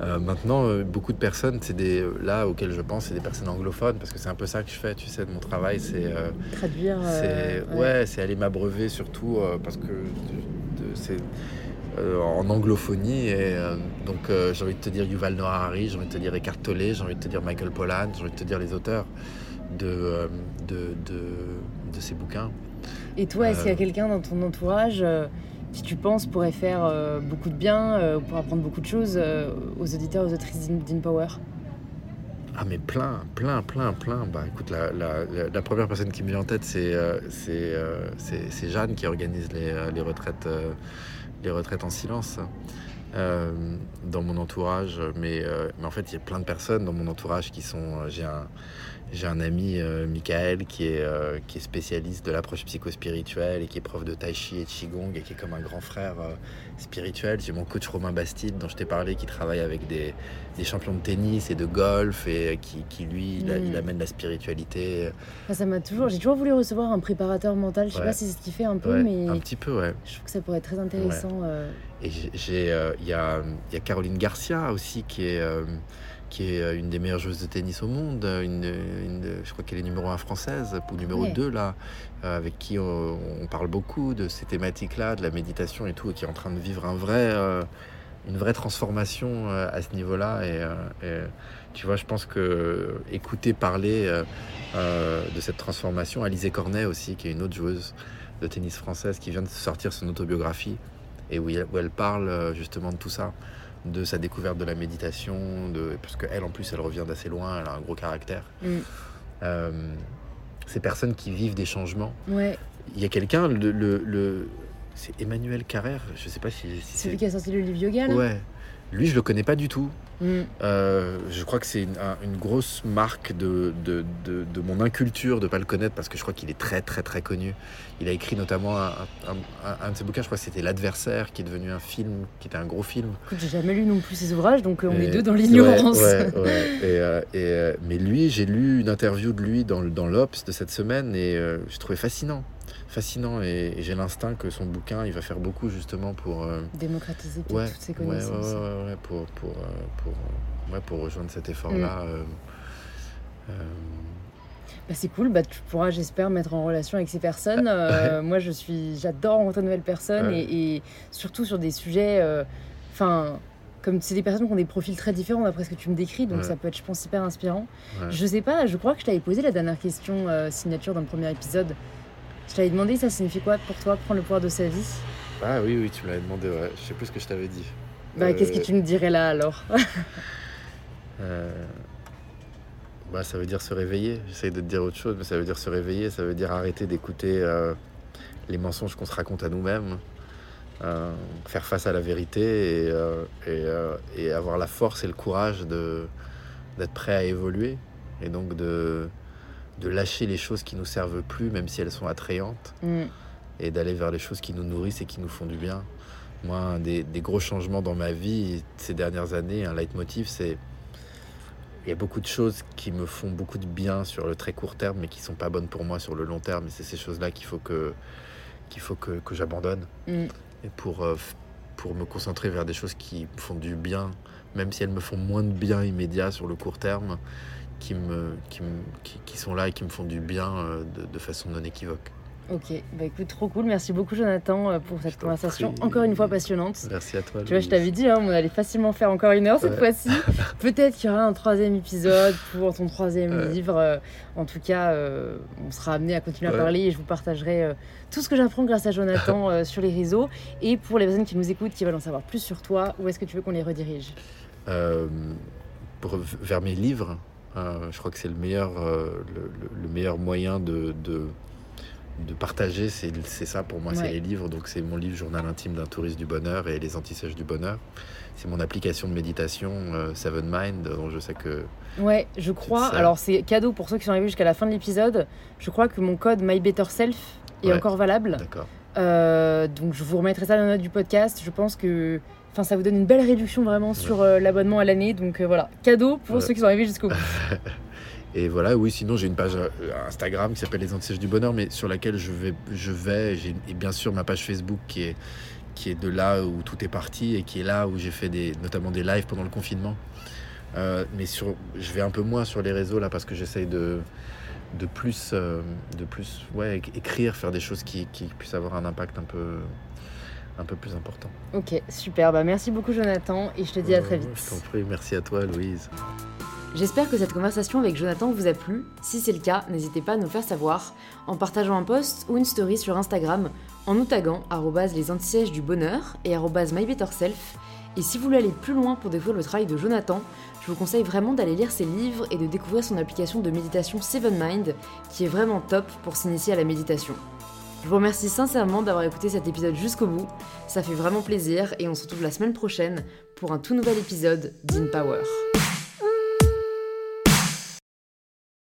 Euh, maintenant, euh, beaucoup de personnes, c'est des là auxquelles je pense, c'est des personnes anglophones parce que c'est un peu ça que je fais, tu sais, de mon travail, c'est Traduire. c'est ouais, c'est aller m'abreuver surtout parce que c'est en anglophonie et donc j'ai envie de te dire Yuval Noah Harari, j'ai envie de te dire Eckhart Tolle, j'ai envie de te dire Michael Pollan, j'ai envie de te dire les auteurs de de, de, de ces bouquins. Et toi, est-ce qu'il y a quelqu'un dans ton entourage qui tu penses pourrait faire beaucoup de bien, pour apprendre beaucoup de choses aux auditeurs, aux autrices d'InPower? Ah mais plein, plein, plein, plein. Bah écoute, la, la, la première personne qui me vient en tête, c'est euh, euh, c'est Jeanne qui organise les, euh, les retraites, les retraites en silence dans mon entourage. Mais, mais en fait, il y a plein de personnes dans mon entourage qui sont... J'ai un, j'ai un ami, euh, Michael, qui est, euh, qui est spécialiste de l'approche psychospirituelle et qui est prof de tai chi et de qigong et qui est comme un grand frère euh, spirituel. J'ai mon coach Romain Bastide, dont je t'ai parlé, qui travaille avec des, des, champions de tennis et de golf et qui, qui lui, il, mm. amène la spiritualité. ça m'a toujours, j'ai toujours voulu recevoir un préparateur mental. Je sais pas si c'est ce qu'il fait un peu, mais un petit peu, ouais. Je trouve que ça pourrait être très intéressant. Et j'ai, il y a, y, a, Caroline Garcia aussi qui est qui est euh, une des meilleures joueuses de tennis au monde, une, je crois qu'elle est numéro 1 française, ou numéro 2 là, euh, avec qui on, parle beaucoup de ces thématiques-là, de la méditation et tout, et qui est en train de vivre un vrai, euh, une vraie transformation à ce niveau-là. Et, tu vois, je pense que écouter parler de cette transformation, Alizé Cornet aussi, qui est une autre joueuse de tennis française, qui vient de sortir son autobiographie, et où, où elle parle justement de tout ça de sa découverte de la méditation, de, parce qu'elle en plus elle revient d'assez loin, elle a un gros caractère. Mm. Euh, ces personnes qui vivent des changements. Ouais. Il y a quelqu'un, le, le, c'est Emmanuel Carrère, je sais pas si, si c'est... Celui qui a sorti le livre yoga Ouais. Lui, je le connais pas du tout. Mm. Euh, je crois que c'est une, grosse marque de, de, de, mon inculture de ne pas le connaître parce que je crois qu'il est très très très connu. Il a écrit notamment un, un, de ses bouquins, je crois que c'était L'Adversaire, qui est devenu un film, qui était un gros film. J'ai jamais lu non plus ses ouvrages, donc euh, on est deux dans l'ignorance. Euh, mais lui, j'ai lu une interview de lui dans, dans l'Obs de cette semaine et je trouvais fascinant fascinant et, j'ai l'instinct que son bouquin il va faire beaucoup justement pour démocratiser toutes ces connaissances. Ouais, ouais, pour, pour, pour, pour rejoindre cet effort-là. Mm. Euh, euh, bah, c'est cool, bah, tu pourras, j'espère, mettre en relation avec ces personnes. Euh, moi, je suis, j'adore rencontrer de nouvelles personnes et, surtout sur des sujets. Enfin, comme c'est des personnes qui ont des profils très différents d'après ce que tu me décris, donc ça peut être, je pense, hyper inspirant. Je sais pas, je crois que je t'avais posé la dernière question signature dans le premier épisode. Je t'avais demandé ça signifie quoi pour toi prendre le pouvoir de sa vie? Ah oui, oui, tu me l'avais demandé, ouais. Je sais plus ce que je t'avais dit. Bah, qu'est-ce que tu me dirais là alors? Euh, bah, ça veut dire se réveiller. J'essaye de te dire autre chose, mais ça veut dire se réveiller. Ça veut dire arrêter d'écouter euh, les mensonges qu'on se raconte à nous-mêmes, euh, faire face à la vérité et, et, avoir la force et le courage d'être prêt à évoluer et donc de, de lâcher les choses qui nous servent plus, même si elles sont attrayantes, mm. et d'aller vers les choses qui nous nourrissent et qui nous font du bien. Moi, un des, des gros changements dans ma vie ces dernières années, un leitmotiv, c'est il y a beaucoup de choses qui me font beaucoup de bien sur le très court terme, mais qui sont pas bonnes pour moi sur le long terme. Et c'est ces choses-là qu'il faut que, qu'il faut que, que j'abandonne. Mm. Et pour, euh, pour me concentrer vers des choses qui me font du bien, même si elles me font moins de bien immédiat sur le court terme, qui, me, qui, qui, sont là et qui me font du bien euh, de, de façon non équivoque. Ok, bah écoute, trop cool. Merci beaucoup, Jonathan, euh, pour cette conversation encore une fois passionnante. Merci à toi. Tu vois, je t'avais dit, hein, on allait facilement faire encore une heure cette fois-ci. Peut-être qu'il y aura un troisième épisode pour ton troisième livre. Euh, en tout cas, euh, on sera amené à continuer à parler et je vous partagerai tout ce que j'apprends grâce à Jonathan sur les réseaux. Et pour les personnes qui nous écoutent, qui veulent en savoir plus sur toi, où est-ce que tu veux qu'on les redirige? Pour, Vers mes livres. Je crois que c'est le meilleur, le, meilleur moyen de de partager, c'est ça pour moi, c'est les livres. Donc c'est mon livre Journal intime d'un touriste du bonheur et les antisèches du bonheur. C'est mon application de méditation euh, Seven Mind, dont je sais que. Ouais, je crois. Alors c'est cadeau pour ceux qui sont arrivés jusqu'à la fin de l'épisode. Je crois que mon code My Better Self est encore valable. D'accord. Euh, donc je vous remettrai ça dans la note du podcast. Je pense que Enfin, ça vous donne une belle réduction vraiment sur euh, l'abonnement à l'année. Donc voilà, cadeau pour ceux qui sont arrivés jusqu'au bout. Et voilà, oui, sinon j'ai une page euh, Instagram qui s'appelle Les Antisèches du Bonheur, mais sur laquelle je vais, je vais et bien sûr ma page Facebook qui est, qui est de là où tout est parti et qui est là où j'ai fait des, notamment des lives pendant le confinement. Euh, mais sur, je vais un peu moins sur les réseaux là parce que j'essaye de, de plus, euh, de plus ouais, écrire, faire des choses qui, qui, puissent avoir un impact un peu, un peu plus important. Ok, super. Bah, merci beaucoup Jonathan et je te dis à très vite. je t'en prie, merci à toi Louise. J'espère que cette conversation avec Jonathan vous a plu. Si c'est le cas, n'hésitez pas à nous faire savoir en partageant un post ou une story sur Instagram, en nous taguant les anti du bonheur et mybetterself. Et si vous voulez aller plus loin pour découvrir le travail de Jonathan, je vous conseille vraiment d'aller lire ses livres et de découvrir son application de méditation Seven Mind, qui est vraiment top pour s'initier à la méditation. Je vous remercie sincèrement d'avoir écouté cet épisode jusqu'au bout, ça fait vraiment plaisir et on se retrouve la semaine prochaine pour un tout nouvel épisode d'InPower. Power.